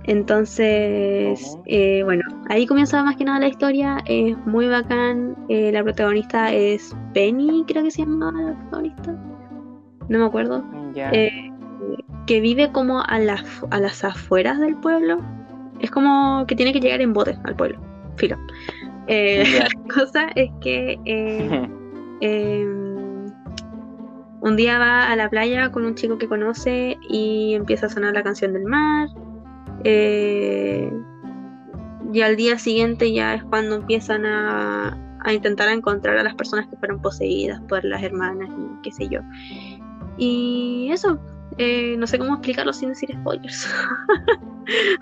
Entonces, eh, bueno, ahí comienza más que nada la historia, es muy bacán, eh, la protagonista es Penny, creo que se llama la protagonista, no me acuerdo, que vive como a las, a las afueras del pueblo, es como que tiene que llegar en bote al pueblo, filo. La cosa es que un día va a la playa con un chico que conoce y empieza a sonar la canción del mar. Eh, y al día siguiente ya es cuando empiezan a, intentar encontrar a las personas que fueron poseídas por las hermanas y qué sé yo. Y eso, eh, no sé cómo explicarlo sin decir spoilers.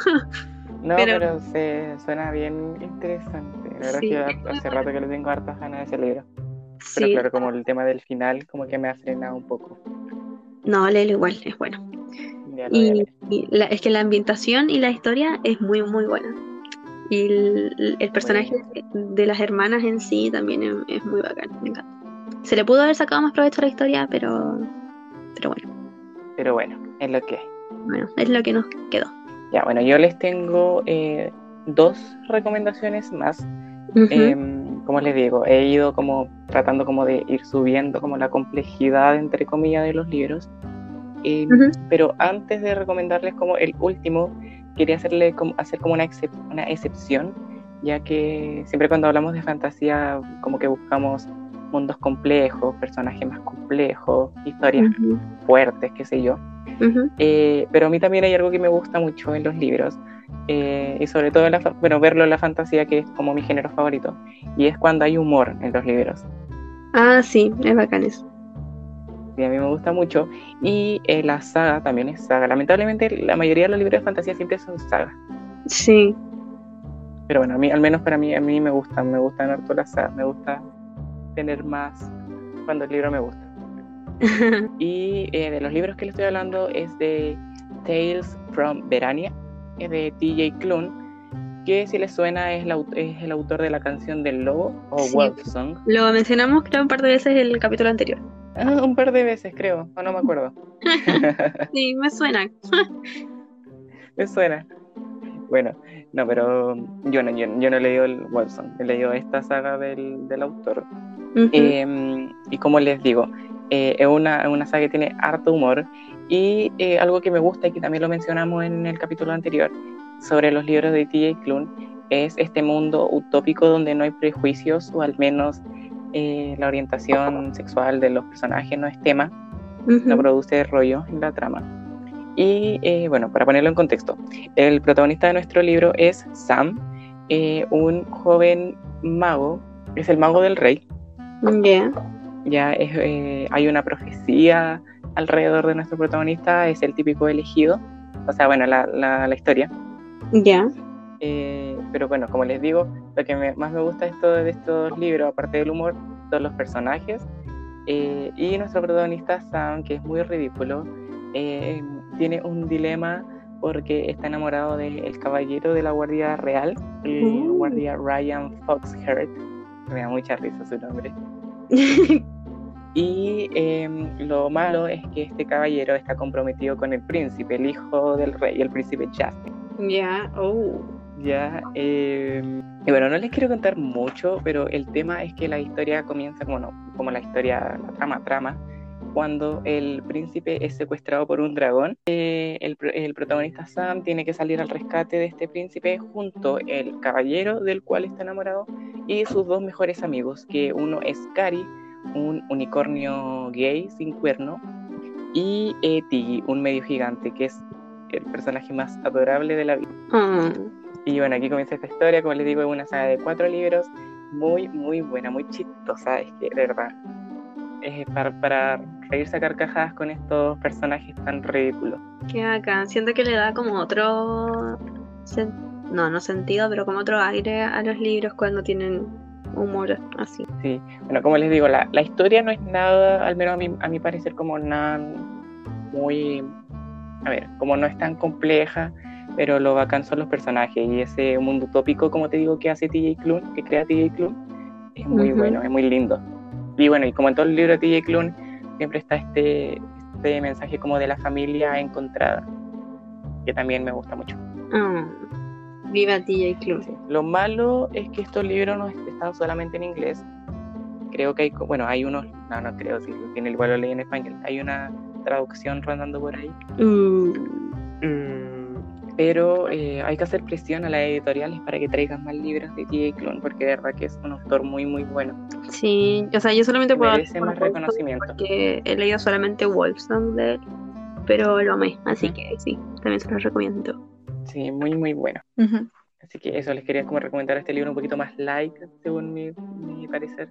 no, pero, se, suena bien interesante. La verdad es que hace rato que le tengo hartas ganas de ese libro. Pero claro, como el tema del final, como que me ha frenado un poco. No, léelo igual, es bueno. y, es que la ambientación y la historia es muy, muy buena. Y el, el personaje de las hermanas en sí también es, es muy bacán, me encanta. Se le pudo haber sacado más provecho a la historia, pero, pero bueno, Pero bueno, es lo que bueno, es lo que nos quedó. Ya, bueno, yo les tengo eh, dos recomendaciones más. Ujú. Em, como les digo, he ido como tratando como de ir subiendo como la complejidad, entre comillas, de los libros. Em, Ujú. Pero antes de recomendarles como el último, quería hacerle como, hacer como una, excep- una excepción, ya que siempre cuando hablamos de fantasía como que buscamos mundos complejos, personajes más complejos, historias fuertes, qué sé yo. Eh, pero a mí también hay algo que me gusta mucho en los libros, eh, y sobre todo en la, bueno, verlo en la fantasía, que es como mi género favorito, y es cuando hay humor en los libros. Ah, sí, es bacán eso. Y a mí me gusta mucho. Y eh, la saga también es saga. Lamentablemente, la mayoría de los libros de fantasía siempre son sagas. Sí. Pero bueno, a mí, al menos para mí, a mí me gustan, me gustan harto las sagas. Me gusta tener más cuando el libro me gusta. Y eh, de los libros que le estoy hablando es de Tales from Verania, es de TJ Klune, que si les suena es, la au- es el autor de la canción del lobo o Sí. Wolf Song. Lo mencionamos creo un par de veces en el capítulo anterior. Ah, un par de veces creo, o no me acuerdo. Sí, me suena. me suena. Bueno, no, pero yo no, yo, yo no he leído el Wolf Song, he leído esta saga del, del autor. Ujú. Eh, y como les digo, eh, es una, una saga que tiene harto humor y eh, algo que me gusta y que también lo mencionamos en el capítulo anterior sobre los libros de T.J. Klune es este mundo utópico donde no hay prejuicios o al menos eh, la orientación sexual de los personajes no es tema, Ujú. no produce rollo en la trama. Y eh, bueno, para ponerlo en contexto, el protagonista de nuestro libro es Sam, eh, un joven mago, es el mago del rey, Ya. ya es, eh, hay una profecía alrededor de nuestro protagonista, es el típico elegido, o sea, bueno, la, la, la historia. Ya. Eh, pero bueno, como les digo, lo que me- más me gusta de, esto, de estos libros, aparte del humor, son los personajes. eh, y nuestro protagonista Sam, que es muy ridículo, eh, tiene un dilema porque está enamorado del caballero de la Guardia Real, el Uh. guardia Ryan Foxheart. Me da mucha risa su nombre. Y em, lo malo es que este caballero está comprometido con el príncipe, el hijo del rey, el príncipe Justin. Ya. Oh. Ya, em, y bueno, no les quiero contar mucho, pero el tema es que la historia comienza, bueno, como la historia, la trama, trama, cuando el príncipe es secuestrado por un dragón. Eh, el, el protagonista Sam tiene que salir al rescate de este príncipe junto el caballero del cual está enamorado y sus dos mejores amigos, que uno es Cari, un unicornio gay sin cuerno, y eh, Tiggy, un medio gigante, que es el personaje más adorable de la vida. Ah. Y bueno, aquí comienza esta historia, como les digo, es una saga de cuatro libros, muy, muy buena, muy chistosa, es que de verdad, es para, para reírse a carcajadas con estos personajes tan ridículos. Qué bacán. Siento que le da como otro. No, no sentido, pero como otro aire a los libros cuando tienen humor así. Sí, bueno, como les digo, la, la historia no es nada, al menos a mi, a mi parecer, como nada muy, a ver, como no es tan compleja, pero lo bacán son los personajes y ese mundo utópico, como te digo, que hace TJ Klune, que crea TJ Klune, es muy Ujú. bueno, es muy lindo. Y bueno, y como en todo el libro de TJ Klune, siempre está este, este mensaje como de la familia encontrada, que también me gusta mucho. Ah. Viva TJ. Sí. Lo malo es que estos libros no están solamente en inglés. Creo que hay, bueno, hay unos, no, no creo, si tiene igual lo leí en español. Hay una traducción rondando por ahí. Mm. Pero eh, hay que hacer presión a las editoriales para que traigan más libros de T.J. Klune, porque de verdad que es un autor muy, muy bueno. Sí, o sea, yo solamente puedo Merece más reconocimiento. porque he leído solamente Wolfsong de él, pero lo amé, así que sí, también se los recomiendo. Sí, muy, muy bueno. Ujú. Así que eso les quería como recomendar este libro un poquito más light, según mi, mi parecer.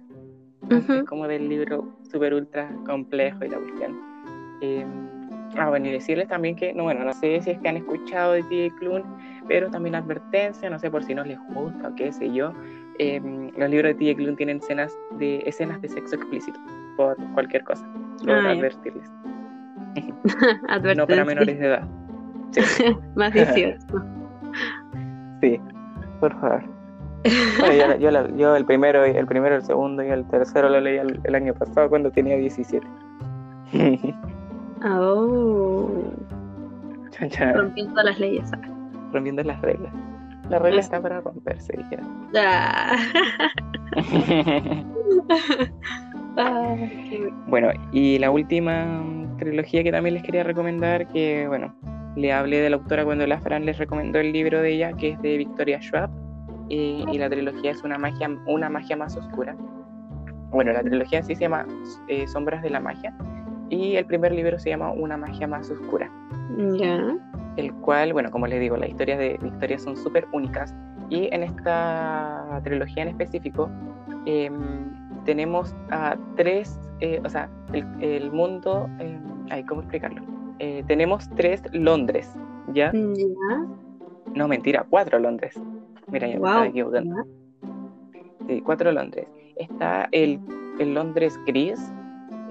Ujú. antes como del libro super ultra complejo y la cuestión. Eh, ah, bueno, y decirles también que, no, bueno, no sé si es que han escuchado de T.J. Klune, pero también la advertencia, no sé por si no les gusta o qué sé yo, eh, los libros de T.J. Klune tienen escenas de, escenas de sexo explícito, por cualquier cosa, por Ah, advertirles. No para menores de edad. Más 18. Sí. Por favor. Bueno, yo, yo la- yo el primero, el primero, el segundo y el tercero lo leí el, el año pasado cuando tenía 17. Oh, Chan, chan. rompiendo las leyes. Rompiendo las reglas. Las reglas están para romperse, dijeron. Ah. Ah, qué- Bueno, y la última trilogía que también les quería recomendar, que bueno, le hablé de la autora cuando la Fran les recomendó el libro de ella, que es de Victoria Schwab, y, y la trilogía es una magia, una magia más oscura. Bueno, la trilogía sí se llama eh, Sombras de la Magia, y el primer libro se llama Una magia más oscura, Ya. el cual, bueno, como les digo, las historias de Victoria son súper únicas, y en esta trilogía en específico, em, tenemos a tres, eh, o sea, el, el mundo, eh, ay, ¿cómo explicarlo? Eh, tenemos tres Londres, ¿ya? Ya. No, mentira, cuatro Londres. Mira, ya me estaba Wow. equivocando. Sí, cuatro Londres. Está el, el Londres gris,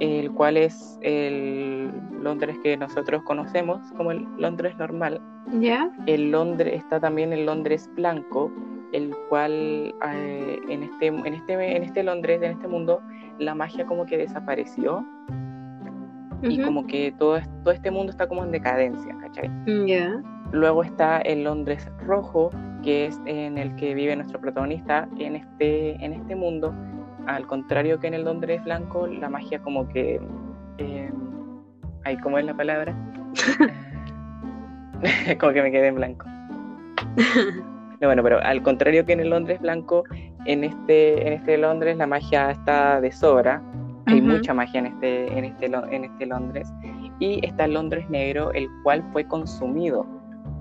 el cual es el Londres que nosotros conocemos como el Londres normal. Ya. El Londres, está también el Londres blanco, el cual eh, en, este, en, este, en este Londres, en este mundo, la magia como que desapareció y como que todo, todo este mundo está como en decadencia, ¿cachai? Ya. Luego está el Londres rojo, que es en el que vive nuestro protagonista en este, en este mundo. Al contrario que en el Londres blanco, la magia como que... Eh, ay, ¿cómo es la palabra? como que me quedé en blanco. No, bueno, pero al contrario que en el Londres blanco, en este, en este Londres la magia está de sobra. Hay mucha magia en este, en, este, en este Londres. Y está el Londres negro, el cual fue consumido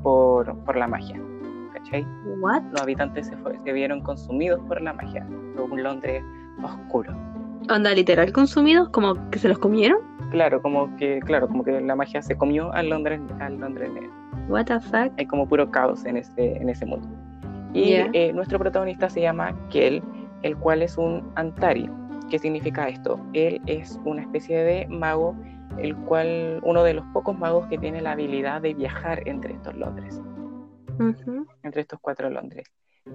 por, por la magia. ¿Cachai? What? Los habitantes se, fue- se vieron consumidos por la magia. Un Londres oscuro. ¿Onda literal consumidos? ¿Como que se los comieron? Claro, como que, claro, como que la magia se comió al Londres, al Londres negro. What the fuck? hay como puro caos en ese, en ese mundo. Y Ya. eh, nuestro protagonista se llama Kel, el cual es un Antari. ¿Qué significa esto? Él es una especie de mago, el cual, uno de los pocos magos que tiene la habilidad de viajar entre estos Londres, Ujú. entre estos cuatro Londres.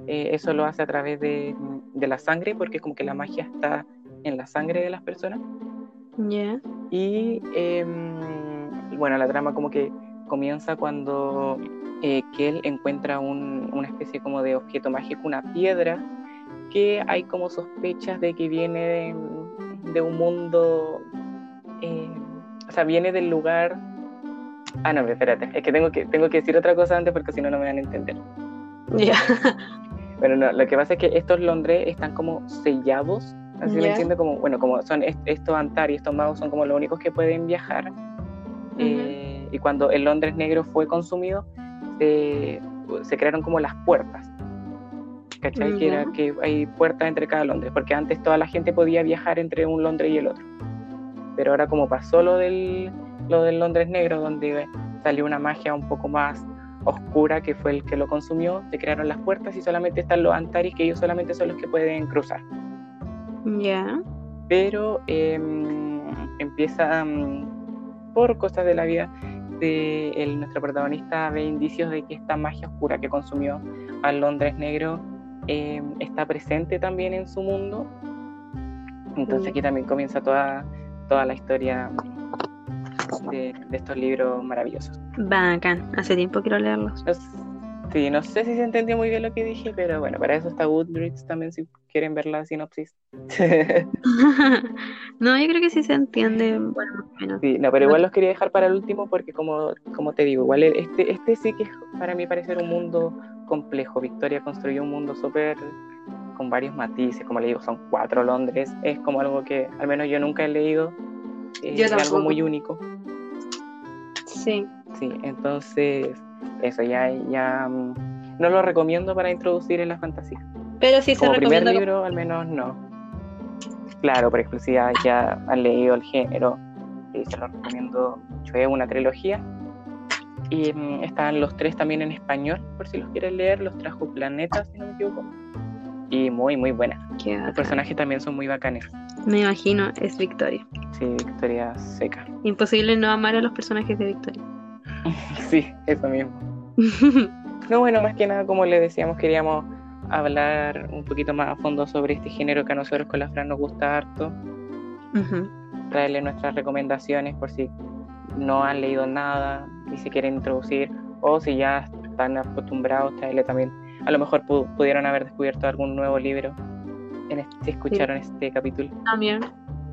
Eh, eso lo hace a través de, de la sangre, porque como que la magia está en la sangre de las personas. Y em, bueno, la trama como que comienza cuando eh, Kel encuentra un- una especie como de objeto mágico, una piedra, que hay como sospechas de que viene de, de un mundo, eh, o sea, viene del lugar... Ah, no, espérate, es que tengo que, tengo que decir otra cosa antes porque si no, no me van a entender. Ya. Pero no, lo que pasa es que estos Londres están como sellados, así me Ya. entiendo, como, bueno, como son est- estos Antari, estos magos son como los únicos que pueden viajar. Eh, y cuando el Londres negro fue consumido, se- se crearon como las puertas. ¿Cachai? Que, era, que hay puertas entre cada Londres, porque antes toda la gente podía viajar entre un Londres y el otro. Pero ahora como pasó lo del, lo del Londres negro, donde salió una magia un poco más oscura, que fue el que lo consumió, se crearon las puertas y solamente están los Antaris, que ellos solamente son los que pueden cruzar. Ya. Pero em, empieza, mm, por cosas de la vida, de el- nuestro protagonista ve indicios de que esta magia oscura que consumió al Londres negro em, está presente también en su mundo. Entonces aquí también comienza toda, toda la historia de, de estos libros maravillosos. Bacán. Hace tiempo quiero leerlos. No, sí, no sé si se entendió muy bien lo que dije, pero bueno, para eso está Goodreads también si quieren ver la sinopsis. no, yo creo que sí se entiende. Bueno, más o menos. Sí, no, pero igual los quería dejar para el último porque como, como te digo, igual este, este sí que es para mí parecer un mundo complejo. Victoria construyó un mundo súper con varios matices, como le digo, son cuatro Londres, es como algo que al menos yo nunca he leído, Yo es algo muy único. Sí. Sí, entonces eso ya, ya mm, no lo recomiendo para introducir en la fantasía. Pero sí se Como primer recomienda. libro, al menos no. Claro, por ejemplo, si ya, ya han leído el género, eh, se lo recomiendo mucho. Es una trilogía. Y mm, están los tres también en español, por si los quieren leer. Los trajo Planeta, si no me equivoco. Y muy, muy buena. Qué Los personajes también son muy bacanes. Me imagino, es Victoria. Sí, Victoria Seca. Imposible no amar a los personajes de Victoria. Sí, eso mismo. No, bueno, más que nada, como le decíamos, queríamos hablar un poquito más a fondo sobre este género que a nosotros con la Fran nos gusta harto. Traerle nuestras recomendaciones por si no han leído nada y si quieren introducir o si ya están acostumbrados, traerle también. A lo mejor pudieron haber descubierto algún nuevo libro en este, si escucharon este capítulo. También,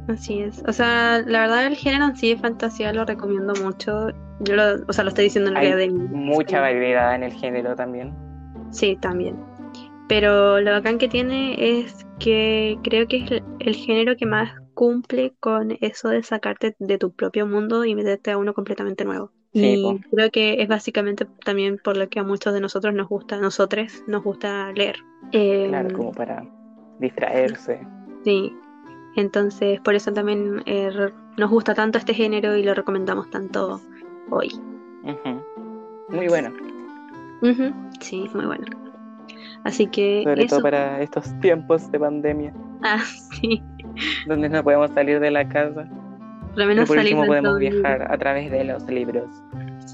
así es. O sea, la verdad el género en sí de fantasía lo recomiendo mucho. Yo lo, o sea, lo estoy diciendo en Hay realidad de mucha variedad en el género también. Sí, también. Pero lo bacán que tiene es que creo que es el género que más cumple con eso de sacarte de tu propio mundo y meterte a uno completamente nuevo. y creo que es básicamente también por lo que a muchos de nosotros nos gusta, a nosotros nos gusta leer. claro, em, como para distraerse. Sí, entonces por eso también eh, nos gusta tanto este género y lo recomendamos tanto hoy. Muy bueno. Sí, muy bueno. Así que... Sobre todo para estos tiempos de pandemia. Ah, sí. Donde no podemos salir de la casa. Por lo menos por último podemos viajar a través de los libros.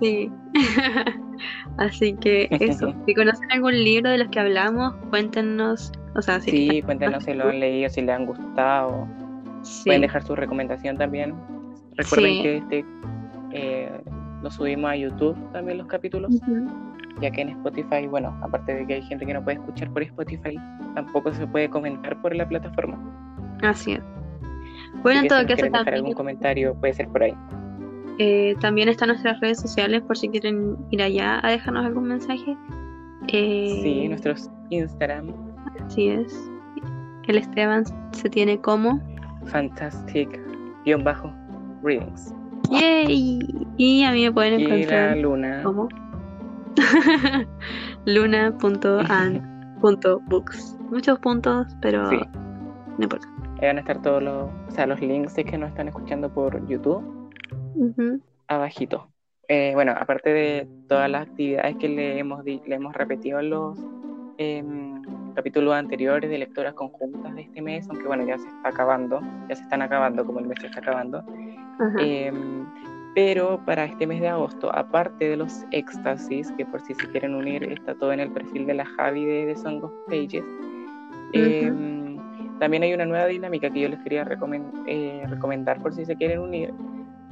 Sí. Así que eso. si conocen algún libro de los que hablamos, cuéntenos. O sea, si sí, cuéntenos si lo han leído, si les han gustado. Pueden dejar su recomendación también. Recuerden que este eh, lo subimos a YouTube también los capítulos ya que en Spotify, bueno, aparte de que hay gente que no puede escuchar por Spotify, tampoco se puede comentar por la plataforma. Así es. Bueno, en todo caso también. algún comentario puede ser por ahí. Eh, también están nuestras redes sociales por si quieren ir allá a dejarnos algún mensaje. Eh, sí, nuestros Instagram. Así es. El Esteban se tiene como Fantastic-Readings. Yay. Y a mí me pueden encontrar. Y la luna. ¿Cómo? luna.and.books. Muchos puntos, pero no importa. Ahí van a estar todos los, o sea, los links que nos están escuchando por YouTube. Abajito. Eh, bueno, aparte de todas las actividades que le hemos, le hemos repetido en los em, capítulos anteriores de lecturas conjuntas de este mes, aunque bueno, ya se está acabando, ya se están acabando como el mes se está acabando. Pero para este mes de agosto, aparte de los éxtasis, que por si se quieren unir, está todo en el perfil de la Javi de The Song of Pages. Em, también hay una nueva dinámica que yo les quería eh, recomendar por si se quieren unir,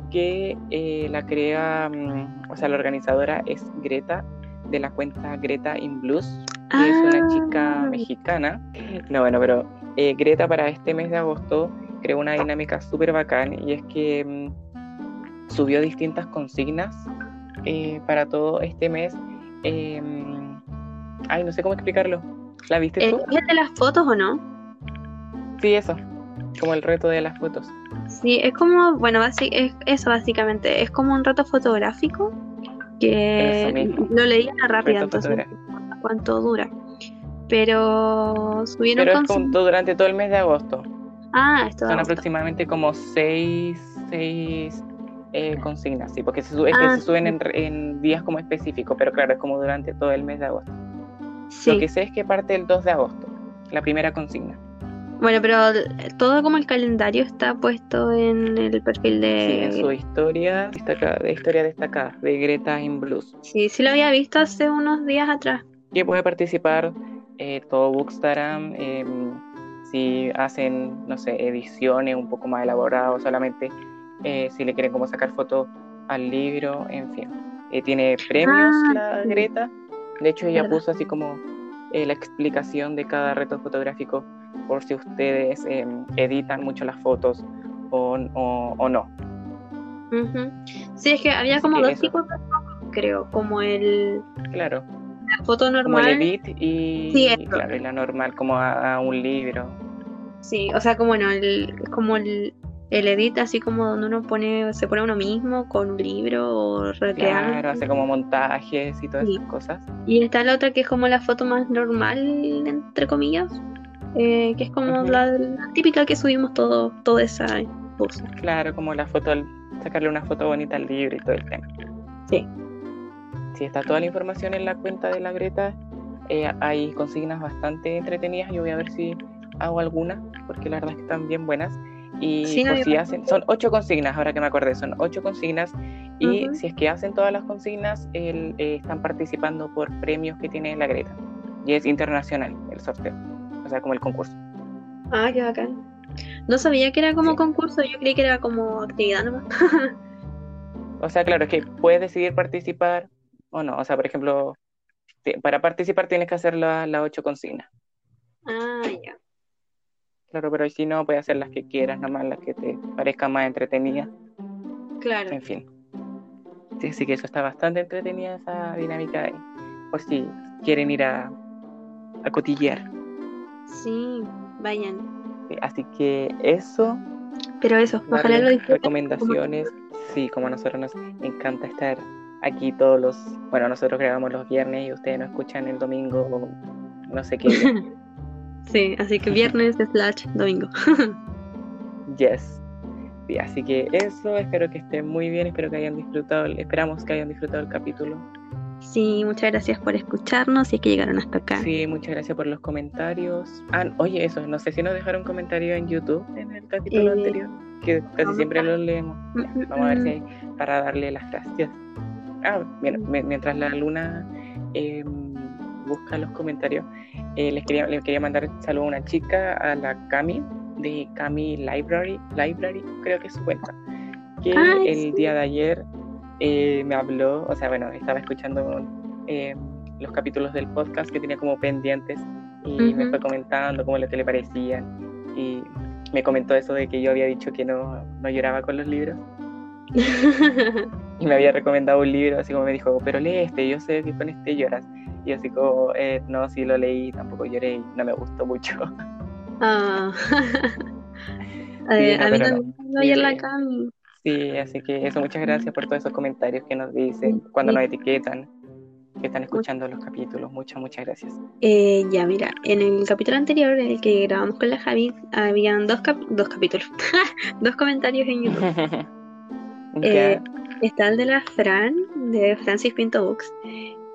que eh, la crea, mm, o sea, la organizadora es Greta, de la cuenta Greta in Blues, que es una chica ah. mexicana. No, bueno, pero eh, Greta para este mes de agosto creó una dinámica súper bacán y es que mm, subió distintas consignas eh, para todo este mes. Em, ay, no sé cómo explicarlo. ¿La viste tú? ¿Es de las fotos o no? Sí, eso. Como el reto de las fotos. Sí, es como, bueno, es eso básicamente. Es como un reto fotográfico que lo leí a rápido, entonces cuánto dura. Pero subieron Pero es durante todo el mes de agosto. Ah, esto Son aproximadamente como seis, seis eh, consignas, sí, porque se, sube, ah, se suben en, días como específicos, pero claro, es como durante todo el mes de agosto. Lo que sé es que parte el 2 de agosto, la primera consigna. Bueno, pero todo como el calendario está puesto en el perfil de... Sí, su historia destacada, de historia destacada, de Greta in Blues. Sí, sí lo había visto hace unos días atrás. Y puede participar eh, todo Bookstagram, em, si hacen, no sé, ediciones un poco más elaboradas, solamente eh, si le quieren como sacar fotos al libro, en fin. Eh, tiene premios ah, la Greta, de hecho ella puso así como eh, la explicación de cada reto fotográfico por si ustedes em, editan mucho las fotos o, o, no. Sí, es que había como dos tipos de creo, como el... Claro. La foto normal. Como el edit y, claro, y la normal, como a, un libro. Sí, o sea, como bueno, el, como el, el edit así como donde uno pone, se pone uno mismo con un libro o recreando. Claro, hace como montajes y todas esas cosas. Y está la otra que es como la foto más normal, entre comillas, eh, que es como la, típica que subimos todo, toda esa cosa. Claro, como la foto, sacarle una foto bonita al libro y todo el tema. Sí. Sí, está toda la información en la cuenta de la Greta. Eh, hay consignas bastante entretenidas. Yo voy a ver si hago alguna, porque la verdad es que están bien buenas. Y si hacen, son ocho consignas, ahora que me acordé, son ocho consignas. Y si es que hacen todas las consignas, eh, están participando por premios que tiene la Greta. y es internacional el sorteo, o sea, como el concurso. Ah, qué bacán. No sabía que era como Sí. concurso, yo creí que era como actividad nomás. O sea, claro, es que puedes decidir participar o no. O sea, por ejemplo, para participar tienes que hacer las la ocho consignas. ah, ya. Claro, pero si no, puedes hacer las que quieras, nomás las que te parezcan más entretenidas. Claro. En fin. Sí, así que eso está bastante entretenida esa dinámica ahí. Por si quieren ir a, a cotillear. Sí, vayan. Sí, Así que eso, Pero eso, ojalá lo disfruten. recomendaciones. Sí, como a nosotros nos encanta estar aquí todos los. Bueno, nosotros grabamos los viernes y ustedes nos escuchan el domingo o no sé qué. Sí, así que viernes slash domingo. Yes. Sí, así que eso, espero que estén muy bien, espero que hayan disfrutado, esperamos que hayan disfrutado el capítulo. Sí, muchas gracias por escucharnos y es que llegaron hasta acá. Sí, muchas gracias por los comentarios. Ah, oye, eso, no sé si nos dejaron comentario en YouTube en el capítulo Eh, anterior, que casi siempre a- los leemos. Mm, Ya, mm, vamos a ver mm. si hay para darle las gracias. Ah, mira, mi- mientras la luna eh, busca los comentarios, eh, les quería, les quería mandar saludo a una chica, a la Cami, de Cami Library, Library, creo que es su cuenta, que Ay, el sí. día de ayer eh, me habló, o sea, bueno, estaba escuchando eh, los capítulos del podcast que tenía como pendientes y me Ujú. fue comentando cómo lo que le parecían y me comentó eso de que yo había dicho que no, no lloraba con los libros y me había recomendado un libro, así como me dijo, pero lee este, yo sé que con este lloras. Y así como, eh, no, sí lo leí, tampoco lloré y no me gustó mucho. Ah. Eh, no, a mí pero no. también me la Sí. Cami. Sí, así que eso, muchas gracias por todos esos comentarios que nos dicen, cuando nos etiquetan, que están escuchando los capítulos. Muchas, muchas gracias. Eh, ya, mira, en el capítulo anterior, en el que grabamos con la Javi, habían dos, cap- dos capítulos, dos comentarios en YouTube. Eh, Está el de la Fran, de Francis Pinto Books,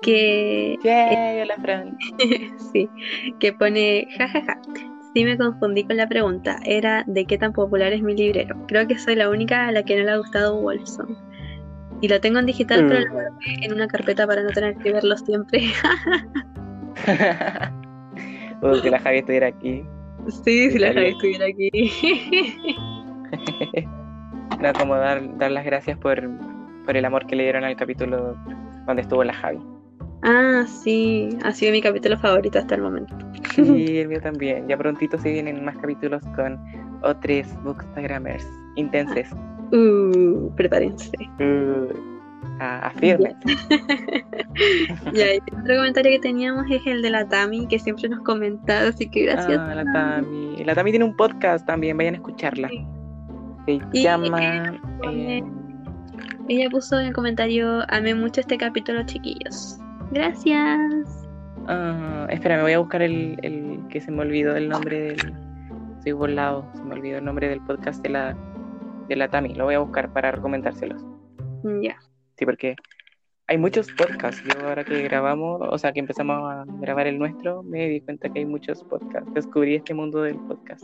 que ya. Yay, hola, Fran. sí, que pone jajaja. Sí me confundí con la pregunta, era de qué tan popular es mi librero. Creo que soy la única a la que no le ha gustado Wolfson. Y lo tengo en digital, pero lo Mm. guardé en una carpeta para no tener que verlo siempre. Uh, que la Javi estuviera aquí. sí, si la Javi estuviera aquí. no, como dar, dar las gracias por, por el amor que le dieron al capítulo donde estuvo la Javi. Ah, sí, ha sido mi capítulo favorito hasta el momento. Sí, el mío también. Ya prontito se vienen más capítulos con otros bookstagrammers intensos. Uh, prepárense. Uh, afirmen. Ya, y otro comentario que teníamos es el de la Tami, que siempre nos comenta, así que gracias. Ah, la Tami. La Tami tiene un podcast también, vayan a escucharla. Se Y llama. pone- eh, Ella puso en el comentario, amé mucho este capítulo, chiquillos. Gracias. ah, espera, me voy a buscar el, el que se me olvidó el nombre del. Estoy volado, se me olvidó el nombre del podcast de la, de la Tami. Lo voy a buscar para recomendárselos. Ya. Sí, porque hay muchos podcasts. Yo ahora que grabamos, o sea, que empezamos a grabar el nuestro, me di cuenta que hay muchos podcasts. Descubrí este mundo del podcast.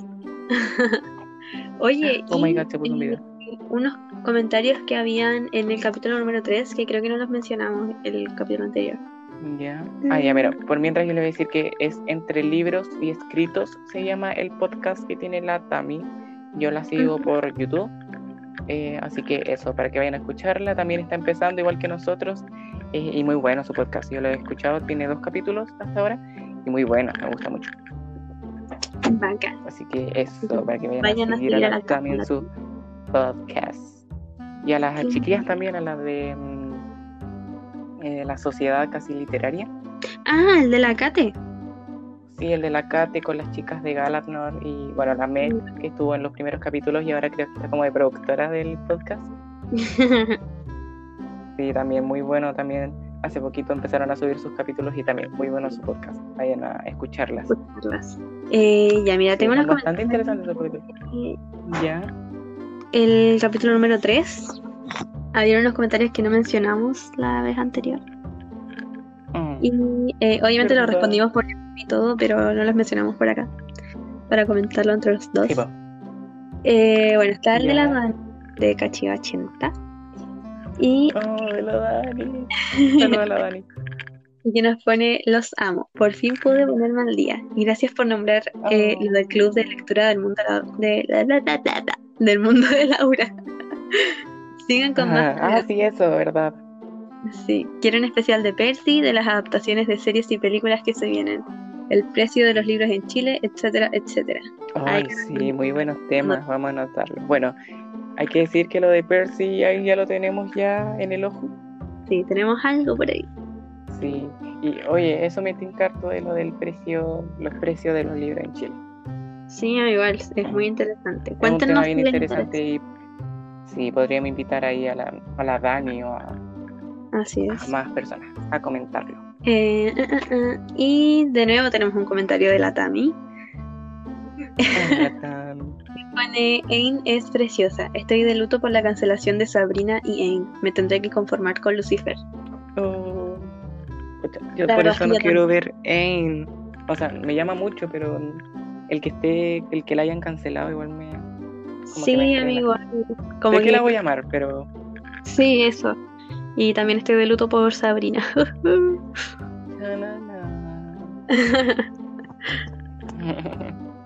Oye, Oh my y god, se puso un video. unos comentarios que habían en el capítulo número 3, que creo que no los mencionamos el capítulo anterior. Ya. Ah, ya, mira, por mientras yo le voy a decir que es entre libros y escritos, se llama el podcast que tiene la Tami. Yo la sigo por YouTube. Eh, así que eso, para que vayan a escucharla. También está empezando igual que nosotros. eh, y muy bueno su podcast. Yo lo he escuchado, tiene dos capítulos hasta ahora. Y muy bueno, me gusta mucho. Bacán. Así que eso, para que vayan, Vayan a seguir a seguir a la la Tami en su podcast. Y a las Sí. chiquillas también, a las de mm, eh, la sociedad casi literaria. Ah, el de la Kate. Sí, el de la Kate con las chicas de Galatnor y bueno, la Meg que estuvo en los primeros capítulos y ahora creo que está como de productora del podcast. Sí, también muy bueno, también hace poquito empezaron a subir sus capítulos y también muy bueno su podcast. Vayan a escucharlas. Escucharlas. Eh, ya, mira, Sí, tengo unos bastante esos capítulos. Ya. El capítulo número 3. Había unos comentarios que no mencionamos la vez anterior. Mm. Y eh, obviamente lo ¿Verdad? respondimos por y todo, pero no los mencionamos por acá. Para comentarlo entre los dos. Sí. Eh, bueno, está el de la. Dani, de Cachiva 80. Y Oh, de la Dani. Saludos a la Dani. y que nos pone Los amo. Por fin pude ponerme al día. Y gracias por nombrar eh, Oh. lo del club de lectura del mundo de, la- la- la- del mundo de Laura. Sigan con más. Ah, sí, eso, ¿verdad? Sí, quiero un especial de Percy, de las adaptaciones de series y películas que se vienen, el precio de los libros en Chile, etcétera, etcétera. Ay, sí, muy buenos temas, vamos a anotarlo. Bueno, hay que decir que lo de Percy ahí ya lo tenemos ya en el ojo. Sí, tenemos algo por ahí. Sí, y oye, eso me tinca harto de lo del precio, los precios de los libros en Chile. Sí, igual, es muy interesante. Es un Cuéntenos tema bien interesante y sí, podríamos invitar ahí a la, a la Dani o a, más personas a comentarlo. Eh, eh, eh, y de nuevo tenemos un comentario de la Tami. Pone, Ain es preciosa. Estoy de luto por la cancelación de Sabrina y Ain. Me tendré que conformar con Lucifer. Oh, yo La por eso es no quiero ver Ain. O sea, me llama mucho, pero el que esté, el que la hayan cancelado igual me. Sí, amigo. Como Sé que la voy a amar, pero. Sí, eso. Y también estoy de luto por Sabrina. Na, na, na.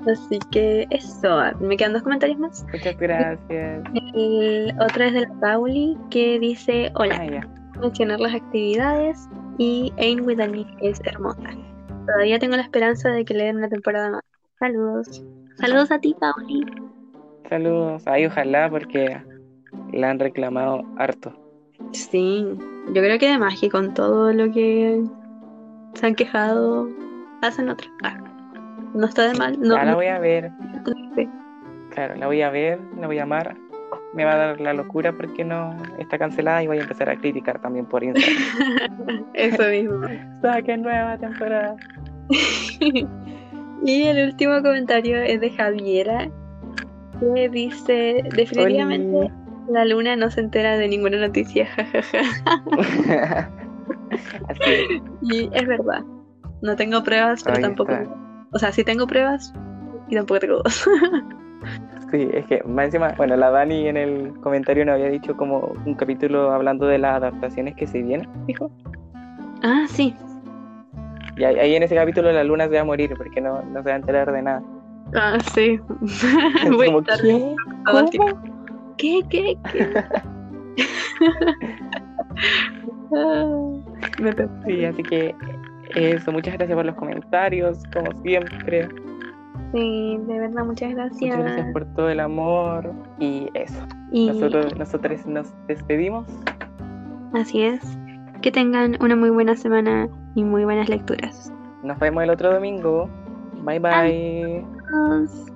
Así que eso. Me quedan dos comentarios más. Muchas gracias. El otro es de la Pauli que dice: Hola, Ah, mencionar las actividades y Ain with a Nick es hermosa. Todavía tengo la esperanza de que le den una temporada más. Saludos. Saludos a ti, Pauli. Saludos. Ay, ojalá, porque la han reclamado harto. Sí, yo creo que además que con todo lo que se han quejado, hacen otra. Ah, no está de mal. No, Ya la voy a ver. Claro, la voy a ver, la voy a amar. Me va a dar la locura porque no está cancelada y voy a empezar a criticar también por Instagram. Eso mismo. Saquen nueva temporada. Y el último comentario es de Javiera, que dice, definitivamente Oli. la luna no se entera de ninguna noticia, jajaja. Y es verdad, no tengo pruebas, pero Ahí tampoco... está. O sea, sí tengo pruebas y tampoco tengo dudas. Sí, es que más encima, bueno, la Dani en el comentario nos había dicho como un capítulo hablando de las adaptaciones que se vienen, dijo. ah, sí. Y ahí, ahí en ese capítulo la luna se va a morir porque no, no se va a enterar de nada. Ah, sí. Voy a como, estar ¿qué? todo el ¿Cómo? tiempo. ¿Qué, qué, qué? Sí, así que eso, muchas gracias por los comentarios, como siempre. Sí, de verdad, muchas gracias. Muchas gracias por todo el amor. Y eso, Y nosotros, nosotros nos despedimos. así es. Que tengan una muy buena semana y muy buenas lecturas. Nos vemos el otro domingo. Bye bye. Adiós.